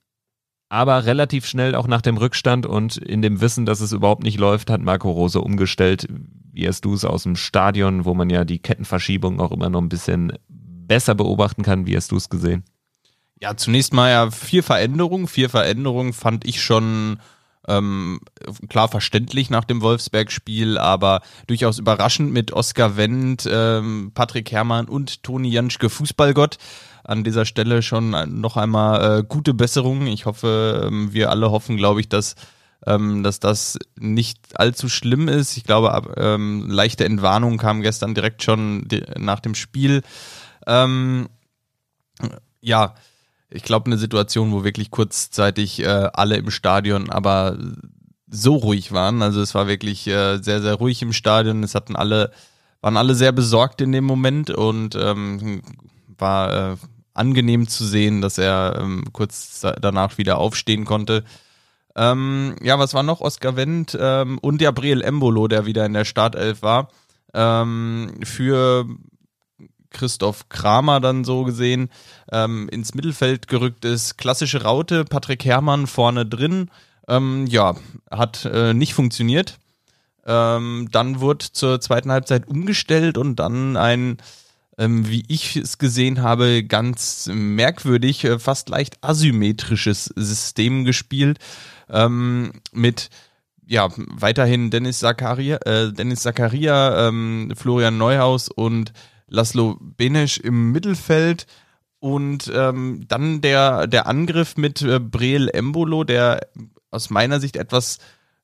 aber relativ schnell auch nach dem Rückstand und in dem Wissen, dass es überhaupt nicht läuft, hat Marco Rose umgestellt. Wie hast du es aus dem Stadion, wo man ja die Kettenverschiebung auch immer noch ein bisschen besser beobachten kann? Wie hast du es gesehen? Ja, zunächst mal ja vier Veränderungen. Vier Veränderungen fand ich schon ähm, klar verständlich nach dem Wolfsberg-Spiel, aber durchaus überraschend mit Oskar Wendt, ähm, Patrick Herrmann und Toni Janschke Fußballgott. An dieser Stelle schon noch einmal äh, gute Besserung. Ich hoffe, ähm, wir alle hoffen, glaube ich, dass ähm, dass das nicht allzu schlimm ist. Ich glaube, ähm, leichte Entwarnung kam gestern direkt schon nach dem Spiel. Ähm, ja, ich glaube, eine Situation, wo wirklich kurzzeitig äh, alle im Stadion aber so ruhig waren. Also es war wirklich äh, sehr, sehr ruhig im Stadion. Es hatten alle, waren alle sehr besorgt in dem Moment und ähm, war äh, angenehm zu sehen, dass er ähm, kurz danach wieder aufstehen konnte. Ähm, ja, was war noch? Oskar Wendt ähm, und Gabriel Embolo, der wieder in der Startelf war. Ähm, für Christoph Kramer dann so gesehen ähm, ins Mittelfeld gerückt ist. Klassische Raute, Patrick Herrmann vorne drin. Ähm, ja, hat äh, nicht funktioniert. Ähm, dann wurde zur zweiten Halbzeit umgestellt und dann ein, ähm, wie ich es gesehen habe, ganz merkwürdig, äh, fast leicht asymmetrisches System gespielt ähm, mit ja, weiterhin Dennis Zakaria, äh, Dennis Zakaria, ähm, Florian Neuhaus und Laszlo Benesch im Mittelfeld und ähm, dann der, der Angriff mit äh, Breel Embolo, der aus meiner Sicht etwas,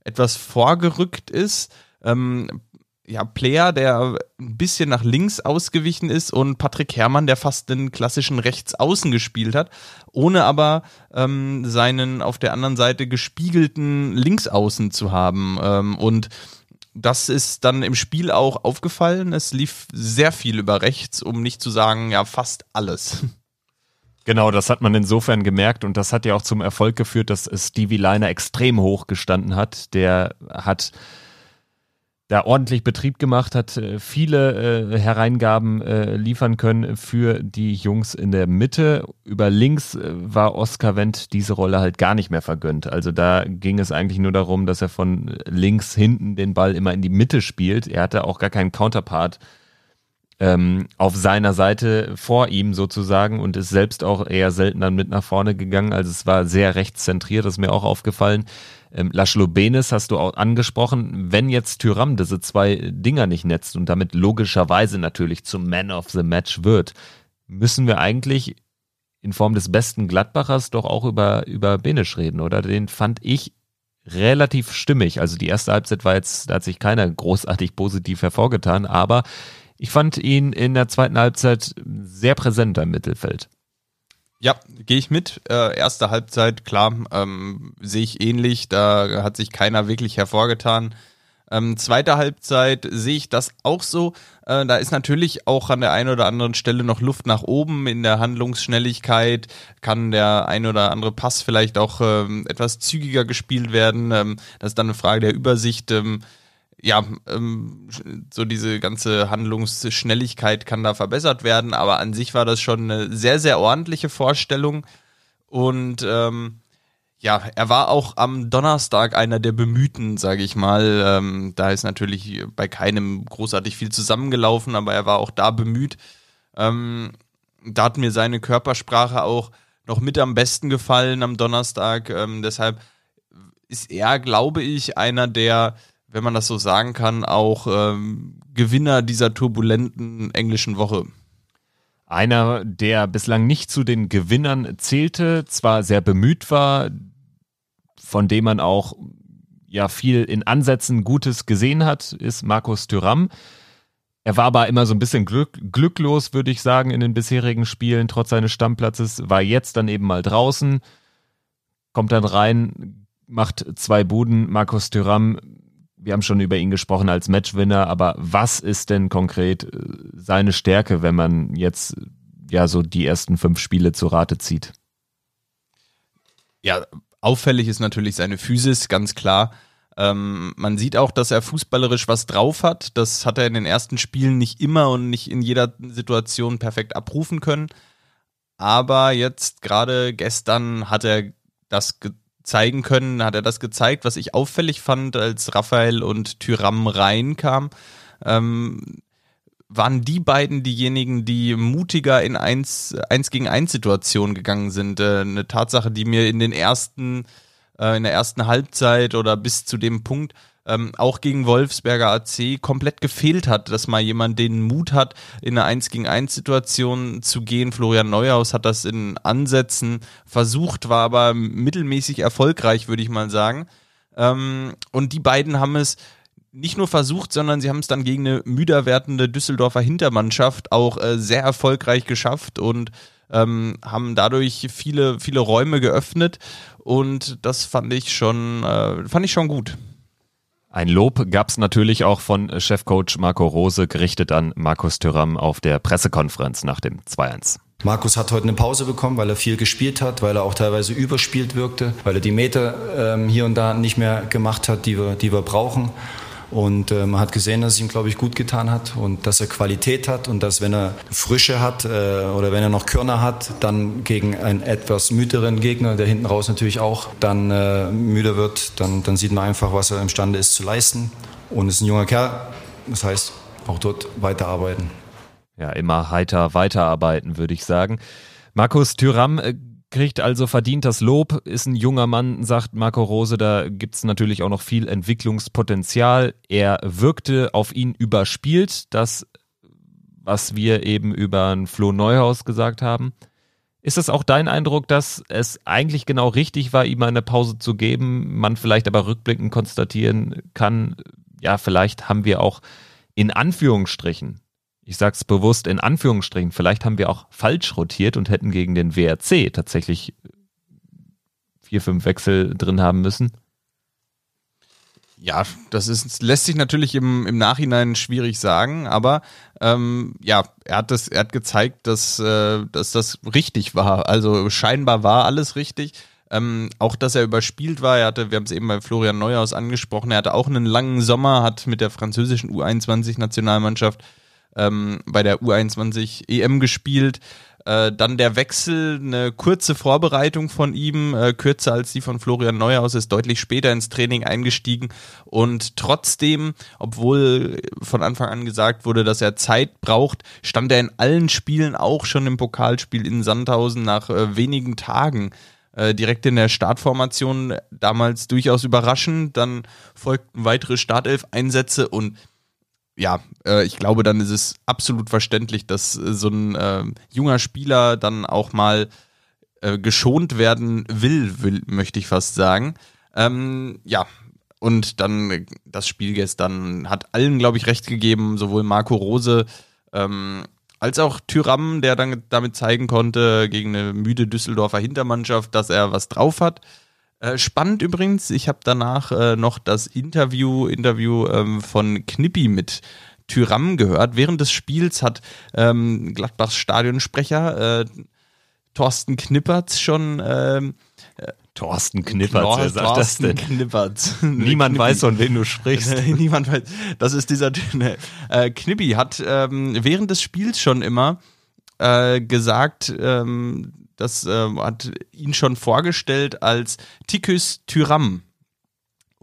etwas vorgerückt ist. Ähm, ja, Player, der ein bisschen nach links ausgewichen ist und Patrick Herrmann, der fast den klassischen Rechtsaußen gespielt hat, ohne aber ähm, seinen auf der anderen Seite gespiegelten Linksaußen zu haben. Ähm, und das ist dann im Spiel auch aufgefallen. Es lief sehr viel über rechts, um nicht zu sagen, ja, fast alles. Genau, das hat man insofern gemerkt und das hat ja auch zum Erfolg geführt, dass Stevie Liner extrem hoch gestanden hat. Der hat da ordentlich Betrieb gemacht, hat äh, viele äh, Hereingaben äh, liefern können für die Jungs in der Mitte. Über links äh, war Oskar Wendt diese Rolle halt gar nicht mehr vergönnt. Also da ging es eigentlich nur darum, dass er von links hinten den Ball immer in die Mitte spielt. Er hatte auch gar keinen Counterpart ähm, auf seiner Seite vor ihm sozusagen und ist selbst auch eher selten dann mit nach vorne gegangen. Also es war sehr rechtszentriert, das ist mir auch aufgefallen. Ähm, Laszlo Benes hast du auch angesprochen. Wenn jetzt Tyram diese zwei Dinger nicht netzt und damit logischerweise natürlich zum Man of the Match wird, müssen wir eigentlich in Form des besten Gladbachers doch auch über, über Benisch reden, oder? Den fand ich relativ stimmig. Also die erste Halbzeit war jetzt, da hat sich keiner großartig positiv hervorgetan, aber ich fand ihn in der zweiten Halbzeit sehr präsent im Mittelfeld. Ja, gehe ich mit. Äh, erste Halbzeit, klar, ähm, sehe ich ähnlich. Da hat sich keiner wirklich hervorgetan. Ähm, zweite Halbzeit sehe ich das auch so. Äh, da ist natürlich auch an der einen oder anderen Stelle noch Luft nach oben in der Handlungsschnelligkeit. Kann der ein oder andere Pass vielleicht auch ähm, etwas zügiger gespielt werden. Ähm, das ist dann eine Frage der Übersicht. Ähm, ja, ähm, so diese ganze Handlungsschnelligkeit kann da verbessert werden, aber an sich war das schon eine sehr, sehr ordentliche Vorstellung. Und ähm, ja, er war auch am Donnerstag einer der Bemühten, sage ich mal. Ähm, da ist natürlich bei keinem großartig viel zusammengelaufen, aber er war auch da bemüht. Ähm, da hat mir seine Körpersprache auch noch mit am besten gefallen am Donnerstag. Ähm, deshalb ist er, glaube ich, einer der wenn man das so sagen kann, auch ähm, Gewinner dieser turbulenten englischen Woche. Einer, der bislang nicht zu den Gewinnern zählte, zwar sehr bemüht war, von dem man auch ja viel in Ansätzen Gutes gesehen hat, ist Markus Thüram. Er war aber immer so ein bisschen glück, glücklos, würde ich sagen, in den bisherigen Spielen, trotz seines Stammplatzes, war jetzt dann eben mal draußen, kommt dann rein, macht zwei Buden. Markus Thüram wir haben schon über ihn gesprochen als Matchwinner, aber was ist denn konkret äh, seine Stärke, wenn man jetzt ja so die ersten fünf Spiele zu Rate zieht? Ja, auffällig ist natürlich seine Physis, ganz klar. Ähm, man sieht auch, dass er fußballerisch was drauf hat. Das hat er in den ersten Spielen nicht immer und nicht in jeder Situation perfekt abrufen können. Aber jetzt gerade gestern hat er das zeigen können, hat er das gezeigt, was ich auffällig fand, als Raphael und Tyram reinkamen. Ähm, waren die beiden diejenigen, die mutiger in 1, 1 gegen 1 Situationen gegangen sind. Äh, eine Tatsache, die mir in den ersten, äh, in der ersten Halbzeit oder bis zu dem Punkt ähm, auch gegen Wolfsberger AC komplett gefehlt hat, dass mal jemand den Mut hat, in eine 1 gegen 1 Situation zu gehen. Florian Neuhaus hat das in Ansätzen versucht, war aber mittelmäßig erfolgreich, würde ich mal sagen. Ähm, und die beiden haben es nicht nur versucht, sondern sie haben es dann gegen eine müder werdende Düsseldorfer Hintermannschaft auch äh, sehr erfolgreich geschafft und ähm, haben dadurch viele, viele Räume geöffnet und das fand ich schon, äh, fand ich schon gut. Ein Lob gab es natürlich auch von Chefcoach Marco Rose, gerichtet an Markus Thüram auf der Pressekonferenz nach dem 2-1. Markus hat heute eine Pause bekommen, weil er viel gespielt hat, weil er auch teilweise überspielt wirkte, weil er die Meter ähm, hier und da nicht mehr gemacht hat, die wir, die wir brauchen. Und äh, man hat gesehen, dass es ihm, glaube ich, gut getan hat und dass er Qualität hat und dass, wenn er Frische hat äh, oder wenn er noch Körner hat, dann gegen einen etwas müderen Gegner, der hinten raus natürlich auch dann äh, müde wird, dann, dann sieht man einfach, was er imstande ist zu leisten. Und ist ein junger Kerl, das heißt, auch dort weiterarbeiten. Ja, immer heiter weiterarbeiten, würde ich sagen. Markus Thüram äh, kriegt also verdient das Lob, ist ein junger Mann, sagt Marco Rose, da gibt es natürlich auch noch viel Entwicklungspotenzial. Er wirkte auf ihn überspielt, das, was wir eben über Flo Neuhaus gesagt haben. Ist es auch dein Eindruck, dass es eigentlich genau richtig war, ihm eine Pause zu geben, man vielleicht aber rückblickend konstatieren kann, ja, vielleicht haben wir auch in Anführungsstrichen ich sag's bewusst in Anführungsstrichen, vielleicht haben wir auch falsch rotiert und hätten gegen den WRC tatsächlich vier, fünf Wechsel drin haben müssen. Ja, das ist, lässt sich natürlich im, im Nachhinein schwierig sagen, aber ähm, ja, er hat das, er hat gezeigt, dass, äh, dass das richtig war. Also scheinbar war alles richtig. Ähm, auch, dass er überspielt war. Er hatte, wir haben es eben bei Florian Neuhaus angesprochen, er hatte auch einen langen Sommer, hat mit der französischen U21-Nationalmannschaft ähm, bei der U21 EM gespielt. Äh, dann der Wechsel, eine kurze Vorbereitung von ihm, äh, kürzer als die von Florian Neuhaus, ist deutlich später ins Training eingestiegen und trotzdem, obwohl von Anfang an gesagt wurde, dass er Zeit braucht, stand er in allen Spielen auch schon im Pokalspiel in Sandhausen nach äh, wenigen Tagen äh, direkt in der Startformation damals durchaus überraschend. Dann folgten weitere Startelf-Einsätze und ja, äh, ich glaube, dann ist es absolut verständlich, dass äh, so ein äh, junger Spieler dann auch mal äh, geschont werden will, will, möchte ich fast sagen. Ähm, ja, und dann das Spiel gestern hat allen, glaube ich, recht gegeben, sowohl Marco Rose ähm, als auch Tyram, der dann damit zeigen konnte gegen eine müde Düsseldorfer Hintermannschaft, dass er was drauf hat. Äh, spannend übrigens, ich habe danach äh, noch das Interview, Interview ähm, von Knippi mit Tyram gehört. Während des Spiels hat ähm, Gladbachs Stadionsprecher äh, Thorsten Knippertz schon ähm, Thorsten Knippertz, wer sagt das Thorsten denn? Knippertz. Niemand weiß, von wem du sprichst. Niemand weiß. Das ist dieser ne, äh, Knippi hat ähm, während des Spiels schon immer äh, gesagt, ähm, das äh, hat ihn schon vorgestellt als Tikus Tyram.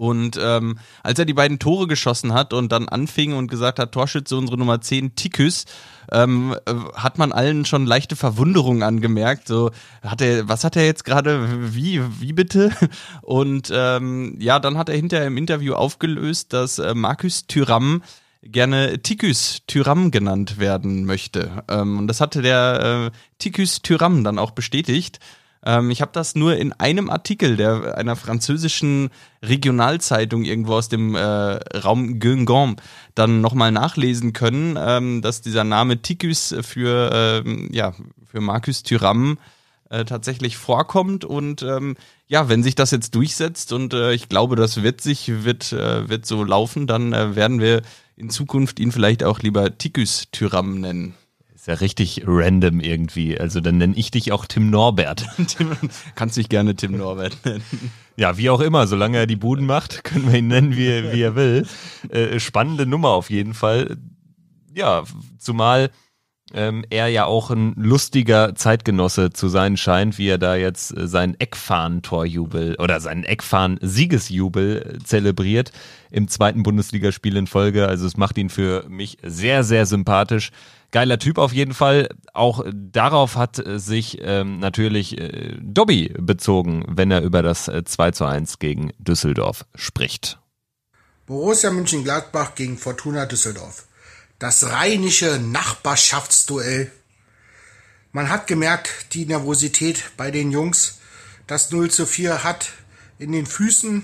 Und ähm, als er die beiden Tore geschossen hat und dann anfing und gesagt hat, Torschütze unsere Nummer 10, Tikus, ähm, äh, hat man allen schon leichte Verwunderung angemerkt. So, hat er, was hat er jetzt gerade, wie, wie bitte? Und ähm, ja, dann hat er hinterher im Interview aufgelöst, dass äh, Markus Tyram gerne Tikus Tyram genannt werden möchte. Ähm, und das hatte der äh, Tikus Tyram dann auch bestätigt. Ähm, ich habe das nur in einem Artikel der einer französischen Regionalzeitung irgendwo aus dem äh, Raum Guingamp dann nochmal nachlesen können, ähm, dass dieser Name Tikus für, ähm, ja, für Marcus Thuram äh, tatsächlich vorkommt und ähm, ja, wenn sich das jetzt durchsetzt und äh, ich glaube, das wird sich, wird, äh, wird so laufen, dann äh, werden wir in Zukunft ihn vielleicht auch lieber Tikus Tyram nennen. Ist ja richtig random irgendwie. Also dann nenne ich dich auch Tim Norbert. Tim, kannst dich gerne Tim Norbert nennen. Ja, wie auch immer, solange er die Buden macht, können wir ihn nennen, wie, wie er will. Äh, spannende Nummer auf jeden Fall. Ja, zumal ähm, er ja auch ein lustiger Zeitgenosse zu sein scheint, wie er da jetzt äh, seinen Eckfahren-Torjubel oder seinen Eckfahren-Siegesjubel äh, zelebriert im zweiten Bundesligaspiel in Folge. Also es macht ihn für mich sehr, sehr sympathisch. Geiler Typ auf jeden Fall. Auch darauf hat äh, sich ähm, natürlich äh, Dobby bezogen, wenn er über das äh, 2 zu 1 gegen Düsseldorf spricht. Borussia München-Gladbach gegen Fortuna Düsseldorf. Das rheinische Nachbarschaftsduell. Man hat gemerkt, die Nervosität bei den Jungs. Das 0 zu 4 hat in den Füßen,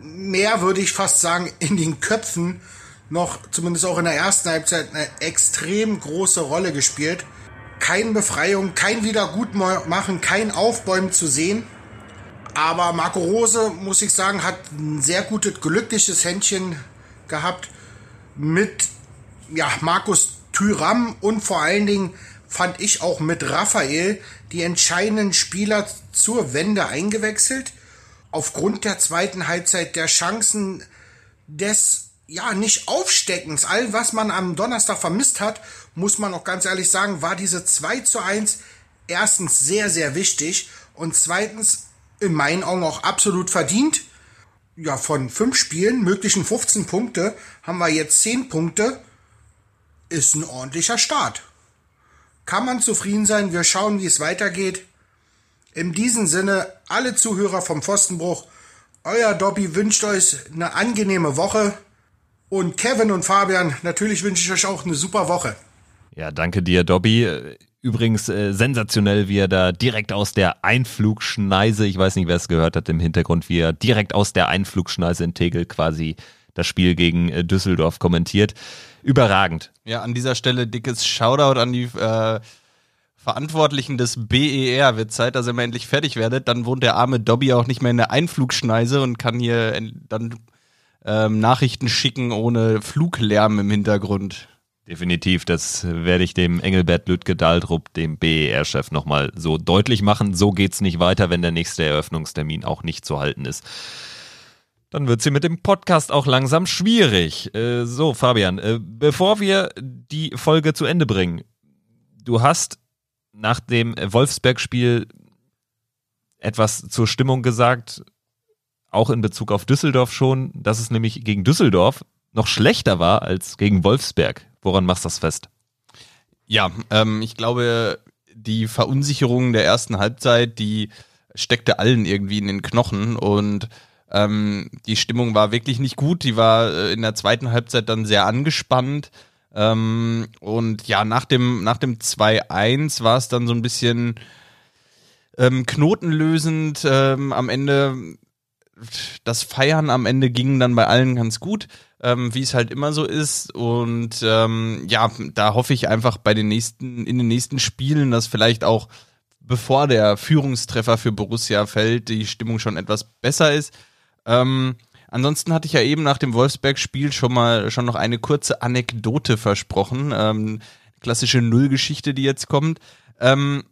mehr würde ich fast sagen, in den Köpfen noch, zumindest auch in der ersten Halbzeit, eine extrem große Rolle gespielt. Kein Befreiung, kein Wiedergutmachen, kein Aufbäumen zu sehen. Aber Marco Rose, muss ich sagen, hat ein sehr gutes, glückliches Händchen gehabt mit ja, Markus Thüram und vor allen Dingen fand ich auch mit Raphael die entscheidenden Spieler zur Wende eingewechselt. Aufgrund der zweiten Halbzeit der Chancen des ja, nicht Aufsteckens. All, was man am Donnerstag vermisst hat, muss man auch ganz ehrlich sagen, war diese 2 zu 1 erstens sehr, sehr wichtig und zweitens in meinen Augen auch absolut verdient. Ja, von fünf Spielen, möglichen 15 Punkte, haben wir jetzt 10 Punkte. Ist ein ordentlicher Start. Kann man zufrieden sein. Wir schauen, wie es weitergeht. In diesem Sinne, alle Zuhörer vom Pfostenbruch, euer Dobby wünscht euch eine angenehme Woche. Und Kevin und Fabian, natürlich wünsche ich euch auch eine super Woche. Ja, danke dir, Dobby. Übrigens äh, sensationell, wie er da direkt aus der Einflugschneise, ich weiß nicht, wer es gehört hat im Hintergrund, wie er direkt aus der Einflugschneise in Tegel quasi das Spiel gegen äh, Düsseldorf kommentiert. Überragend. Ja, an dieser Stelle dickes Shoutout an die äh, Verantwortlichen des BER. Wird Zeit, dass ihr mal endlich fertig werdet. Dann wohnt der arme Dobby auch nicht mehr in der Einflugschneise und kann hier dann ähm, Nachrichten schicken ohne Fluglärm im Hintergrund. Definitiv, das werde ich dem Engelbert Lütke Daldrup, dem BER-Chef, nochmal so deutlich machen. So geht's nicht weiter, wenn der nächste Eröffnungstermin auch nicht zu halten ist. Dann wird sie mit dem Podcast auch langsam schwierig. Äh, so, Fabian, äh, bevor wir die Folge zu Ende bringen, du hast nach dem Wolfsberg-Spiel etwas zur Stimmung gesagt, auch in Bezug auf Düsseldorf schon, dass es nämlich gegen Düsseldorf noch schlechter war als gegen Wolfsberg. Woran machst du das fest? Ja, ähm, ich glaube, die Verunsicherung der ersten Halbzeit, die steckte allen irgendwie in den Knochen und ähm, die Stimmung war wirklich nicht gut. Die war äh, in der zweiten Halbzeit dann sehr angespannt. Ähm, und ja, nach dem, nach dem 2-1 war es dann so ein bisschen ähm, knotenlösend. Ähm, am Ende, das Feiern am Ende ging dann bei allen ganz gut, ähm, wie es halt immer so ist. Und ähm, ja, da hoffe ich einfach bei den nächsten, in den nächsten Spielen, dass vielleicht auch bevor der Führungstreffer für Borussia fällt, die Stimmung schon etwas besser ist. Ähm, ansonsten hatte ich ja eben nach dem Wolfsberg-Spiel schon mal schon noch eine kurze Anekdote versprochen. Ähm, klassische Nullgeschichte, die jetzt kommt. Ähm,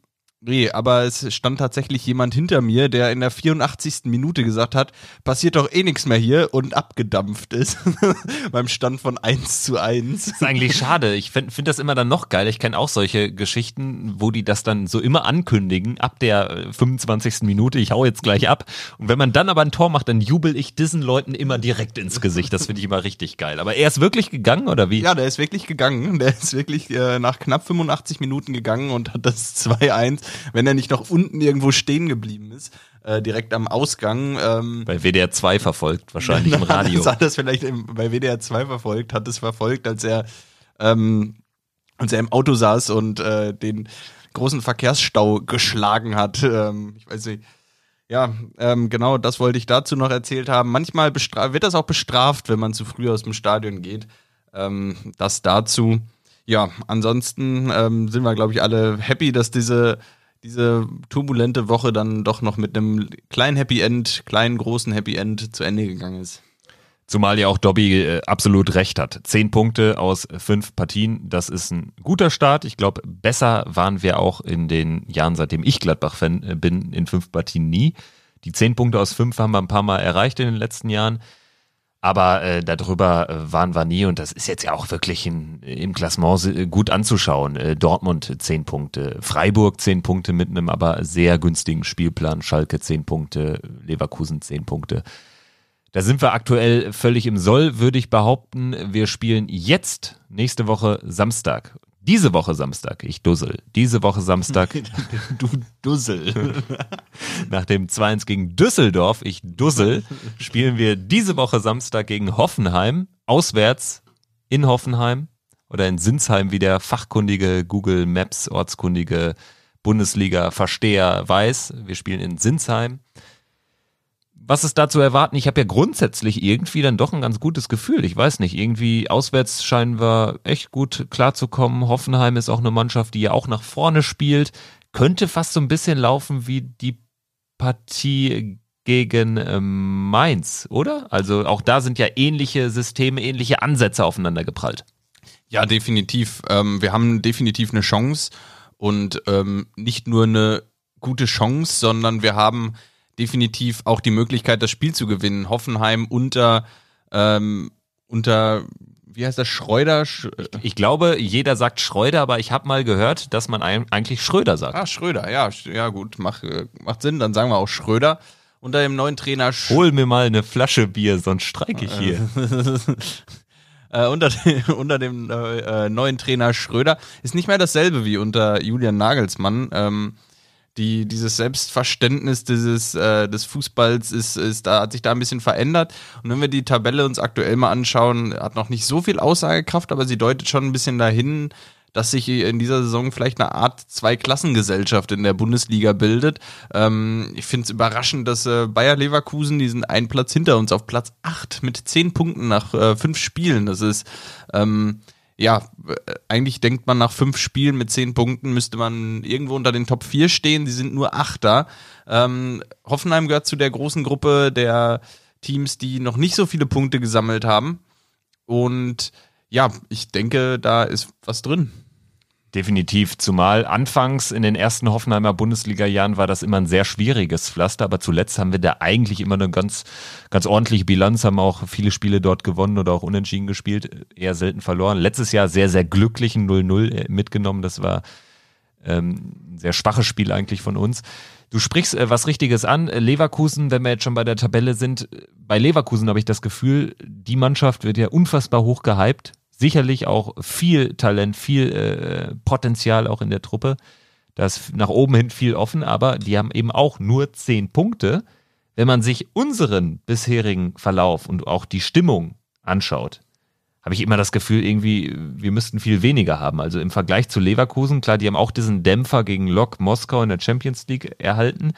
Nee, aber es stand tatsächlich jemand hinter mir, der in der 84. Minute gesagt hat, passiert doch eh nichts mehr hier und abgedampft ist. Beim Stand von 1 zu 1. Das ist eigentlich schade. Ich finde find das immer dann noch geil. Ich kenne auch solche Geschichten, wo die das dann so immer ankündigen, ab der 25. Äh, Minute, ich hau jetzt gleich ab. Und wenn man dann aber ein Tor macht, dann jubel ich diesen Leuten immer direkt ins Gesicht. Das finde ich immer richtig geil. Aber er ist wirklich gegangen, oder wie? Ja, der ist wirklich gegangen. Der ist wirklich äh, nach knapp 85 Minuten gegangen und hat das 2-1 wenn er nicht noch unten irgendwo stehen geblieben ist, äh, direkt am Ausgang. Ähm, bei WDR 2 verfolgt, wahrscheinlich im Radio. Das hat das vielleicht im, bei WDR 2 verfolgt, hat es verfolgt, als er, ähm, als er im Auto saß und äh, den großen Verkehrsstau geschlagen hat. Ähm, ich weiß nicht. Ja, ähm, genau, das wollte ich dazu noch erzählt haben. Manchmal wird das auch bestraft, wenn man zu früh aus dem Stadion geht. Ähm, das dazu. Ja, ansonsten ähm, sind wir, glaube ich, alle happy, dass diese diese turbulente Woche dann doch noch mit einem kleinen Happy End, kleinen, großen Happy End zu Ende gegangen ist. Zumal ja auch Dobby äh, absolut recht hat. Zehn Punkte aus fünf Partien, das ist ein guter Start. Ich glaube, besser waren wir auch in den Jahren, seitdem ich Gladbach-Fan äh, bin, in fünf Partien nie. Die zehn Punkte aus fünf haben wir ein paar Mal erreicht in den letzten Jahren. Aber äh, darüber äh, waren wir nie und das ist jetzt ja auch wirklich in, im Klassement äh, gut anzuschauen. Äh, Dortmund zehn Punkte, Freiburg zehn Punkte mit einem aber sehr günstigen Spielplan, Schalke zehn Punkte, Leverkusen zehn Punkte. Da sind wir aktuell völlig im Soll, würde ich behaupten. Wir spielen jetzt nächste Woche Samstag diese Woche Samstag, ich dussel. Diese Woche Samstag. du Dussel. Nach dem 2-1 gegen Düsseldorf, ich dussel, spielen wir diese Woche Samstag gegen Hoffenheim, auswärts in Hoffenheim oder in Sinsheim, wie der fachkundige Google Maps ortskundige Bundesliga-Versteher weiß. Wir spielen in Sinsheim was ist da zu erwarten? Ich habe ja grundsätzlich irgendwie dann doch ein ganz gutes Gefühl. Ich weiß nicht, irgendwie auswärts scheinen wir echt gut klarzukommen. Hoffenheim ist auch eine Mannschaft, die ja auch nach vorne spielt. Könnte fast so ein bisschen laufen wie die Partie gegen ähm, Mainz, oder? Also auch da sind ja ähnliche Systeme, ähnliche Ansätze aufeinander geprallt. Ja, definitiv. Ähm, wir haben definitiv eine Chance und ähm, nicht nur eine gute Chance, sondern wir haben definitiv auch die Möglichkeit, das Spiel zu gewinnen. Hoffenheim unter, ähm, unter wie heißt das, Schreuder? Sch ich, ich, glaube, jeder sagt Schreuder, aber ich habe mal gehört, dass man eigentlich Schröder sagt. Ah, Schröder, ja, ja gut, macht, macht Sinn, dann sagen wir auch Schröder. Unter dem neuen Trainer Sch Hol mir mal eine Flasche Bier, sonst streike ich hier. äh, unter, dem, unter dem äh, neuen Trainer Schröder ist nicht mehr dasselbe wie unter Julian Nagelsmann. Ähm, die, dieses Selbstverständnis dieses, äh, des Fußballs ist, ist, da hat sich da ein bisschen verändert. Und wenn wir die Tabelle uns aktuell mal anschauen, hat noch nicht so viel Aussagekraft, aber sie deutet schon ein bisschen dahin, dass sich in dieser Saison vielleicht eine Art Zweiklassengesellschaft in der Bundesliga bildet. Ähm, ich finde es überraschend, dass äh, Bayer Leverkusen diesen einen Platz hinter uns auf Platz 8 mit 10 Punkten nach äh, fünf Spielen. Das ist ähm, ja, eigentlich denkt man nach fünf Spielen mit zehn Punkten müsste man irgendwo unter den Top 4 stehen. Sie sind nur Achter. Ähm, Hoffenheim gehört zu der großen Gruppe der Teams, die noch nicht so viele Punkte gesammelt haben. Und ja, ich denke, da ist was drin. Definitiv, zumal anfangs in den ersten Hoffenheimer Bundesliga-Jahren war das immer ein sehr schwieriges Pflaster, aber zuletzt haben wir da eigentlich immer eine ganz, ganz ordentliche Bilanz, haben auch viele Spiele dort gewonnen oder auch unentschieden gespielt, eher selten verloren. Letztes Jahr sehr, sehr glücklichen 0-0 mitgenommen, das war ähm, ein sehr schwaches Spiel eigentlich von uns. Du sprichst äh, was Richtiges an. Leverkusen, wenn wir jetzt schon bei der Tabelle sind, bei Leverkusen habe ich das Gefühl, die Mannschaft wird ja unfassbar hoch gehypt sicherlich auch viel Talent, viel äh, Potenzial auch in der Truppe. Da ist nach oben hin viel offen, aber die haben eben auch nur zehn Punkte. Wenn man sich unseren bisherigen Verlauf und auch die Stimmung anschaut, habe ich immer das Gefühl, irgendwie, wir müssten viel weniger haben. Also im Vergleich zu Leverkusen, klar, die haben auch diesen Dämpfer gegen Lok Moskau in der Champions League erhalten.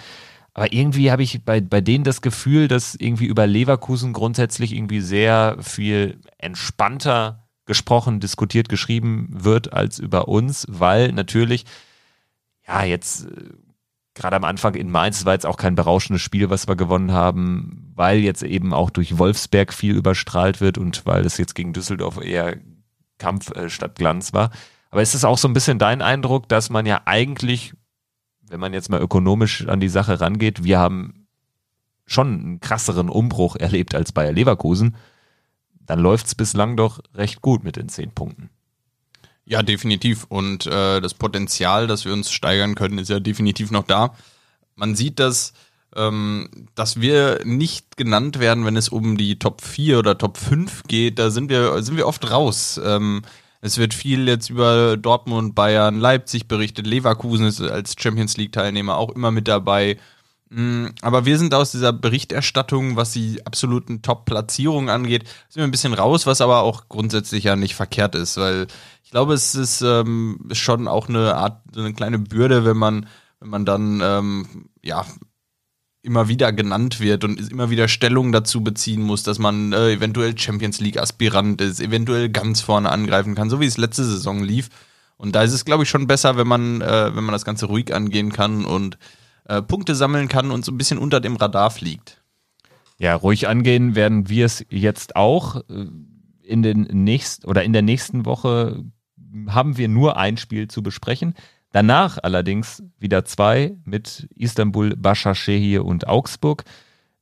Aber irgendwie habe ich bei, bei denen das Gefühl, dass irgendwie über Leverkusen grundsätzlich irgendwie sehr viel entspannter gesprochen, diskutiert, geschrieben wird als über uns, weil natürlich, ja, jetzt äh, gerade am Anfang in Mainz war jetzt auch kein berauschendes Spiel, was wir gewonnen haben, weil jetzt eben auch durch Wolfsberg viel überstrahlt wird und weil es jetzt gegen Düsseldorf eher Kampf äh, statt Glanz war. Aber ist es auch so ein bisschen dein Eindruck, dass man ja eigentlich, wenn man jetzt mal ökonomisch an die Sache rangeht, wir haben schon einen krasseren Umbruch erlebt als Bayer Leverkusen, dann läuft es bislang doch recht gut mit den zehn Punkten. Ja, definitiv. Und äh, das Potenzial, dass wir uns steigern können, ist ja definitiv noch da. Man sieht das, ähm, dass wir nicht genannt werden, wenn es um die Top 4 oder Top 5 geht. Da sind wir, sind wir oft raus. Ähm, es wird viel jetzt über Dortmund, Bayern, Leipzig berichtet. Leverkusen ist als Champions League-Teilnehmer auch immer mit dabei. Mm, aber wir sind aus dieser Berichterstattung, was die absoluten Top-Platzierungen angeht, sind wir ein bisschen raus, was aber auch grundsätzlich ja nicht verkehrt ist, weil ich glaube, es ist ähm, schon auch eine Art, eine kleine Bürde, wenn man, wenn man dann ähm, ja immer wieder genannt wird und immer wieder Stellung dazu beziehen muss, dass man äh, eventuell Champions League Aspirant ist, eventuell ganz vorne angreifen kann, so wie es letzte Saison lief. Und da ist es, glaube ich, schon besser, wenn man, äh, wenn man das Ganze ruhig angehen kann und äh, Punkte sammeln kann und so ein bisschen unter dem Radar fliegt. Ja, ruhig angehen werden wir es jetzt auch. Äh, in den nächsten oder in der nächsten Woche haben wir nur ein Spiel zu besprechen. Danach allerdings wieder zwei mit Istanbul, Başakşehir und Augsburg.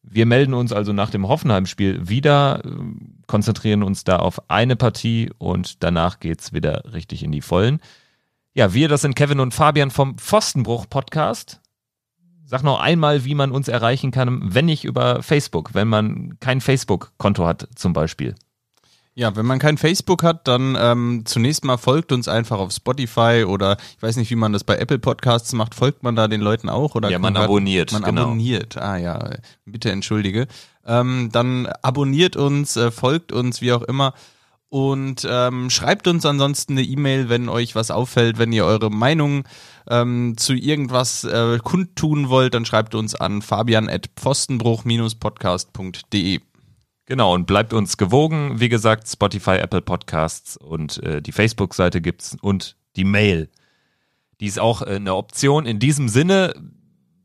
Wir melden uns also nach dem Hoffenheim-Spiel wieder, äh, konzentrieren uns da auf eine Partie und danach geht's wieder richtig in die Vollen. Ja, wir, das sind Kevin und Fabian vom Pfostenbruch-Podcast. Sag noch einmal, wie man uns erreichen kann, wenn nicht über Facebook, wenn man kein Facebook-Konto hat zum Beispiel. Ja, wenn man kein Facebook hat, dann ähm, zunächst mal folgt uns einfach auf Spotify oder ich weiß nicht, wie man das bei Apple Podcasts macht. Folgt man da den Leuten auch oder? Ja, man abonniert. Man genau. abonniert. Ah ja, bitte entschuldige. Ähm, dann abonniert uns, äh, folgt uns, wie auch immer. Und ähm, schreibt uns ansonsten eine E-Mail, wenn euch was auffällt, wenn ihr eure Meinung ähm, zu irgendwas äh, kundtun wollt, dann schreibt uns an fabian.pfostenbruch-podcast.de. Genau, und bleibt uns gewogen. Wie gesagt, Spotify, Apple Podcasts und äh, die Facebook-Seite gibt's und die Mail. Die ist auch äh, eine Option. In diesem Sinne,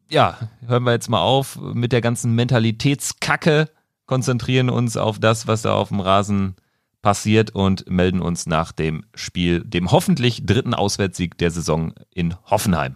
ja, hören wir jetzt mal auf mit der ganzen Mentalitätskacke, konzentrieren uns auf das, was da auf dem Rasen passiert und melden uns nach dem Spiel, dem hoffentlich dritten Auswärtssieg der Saison in Hoffenheim.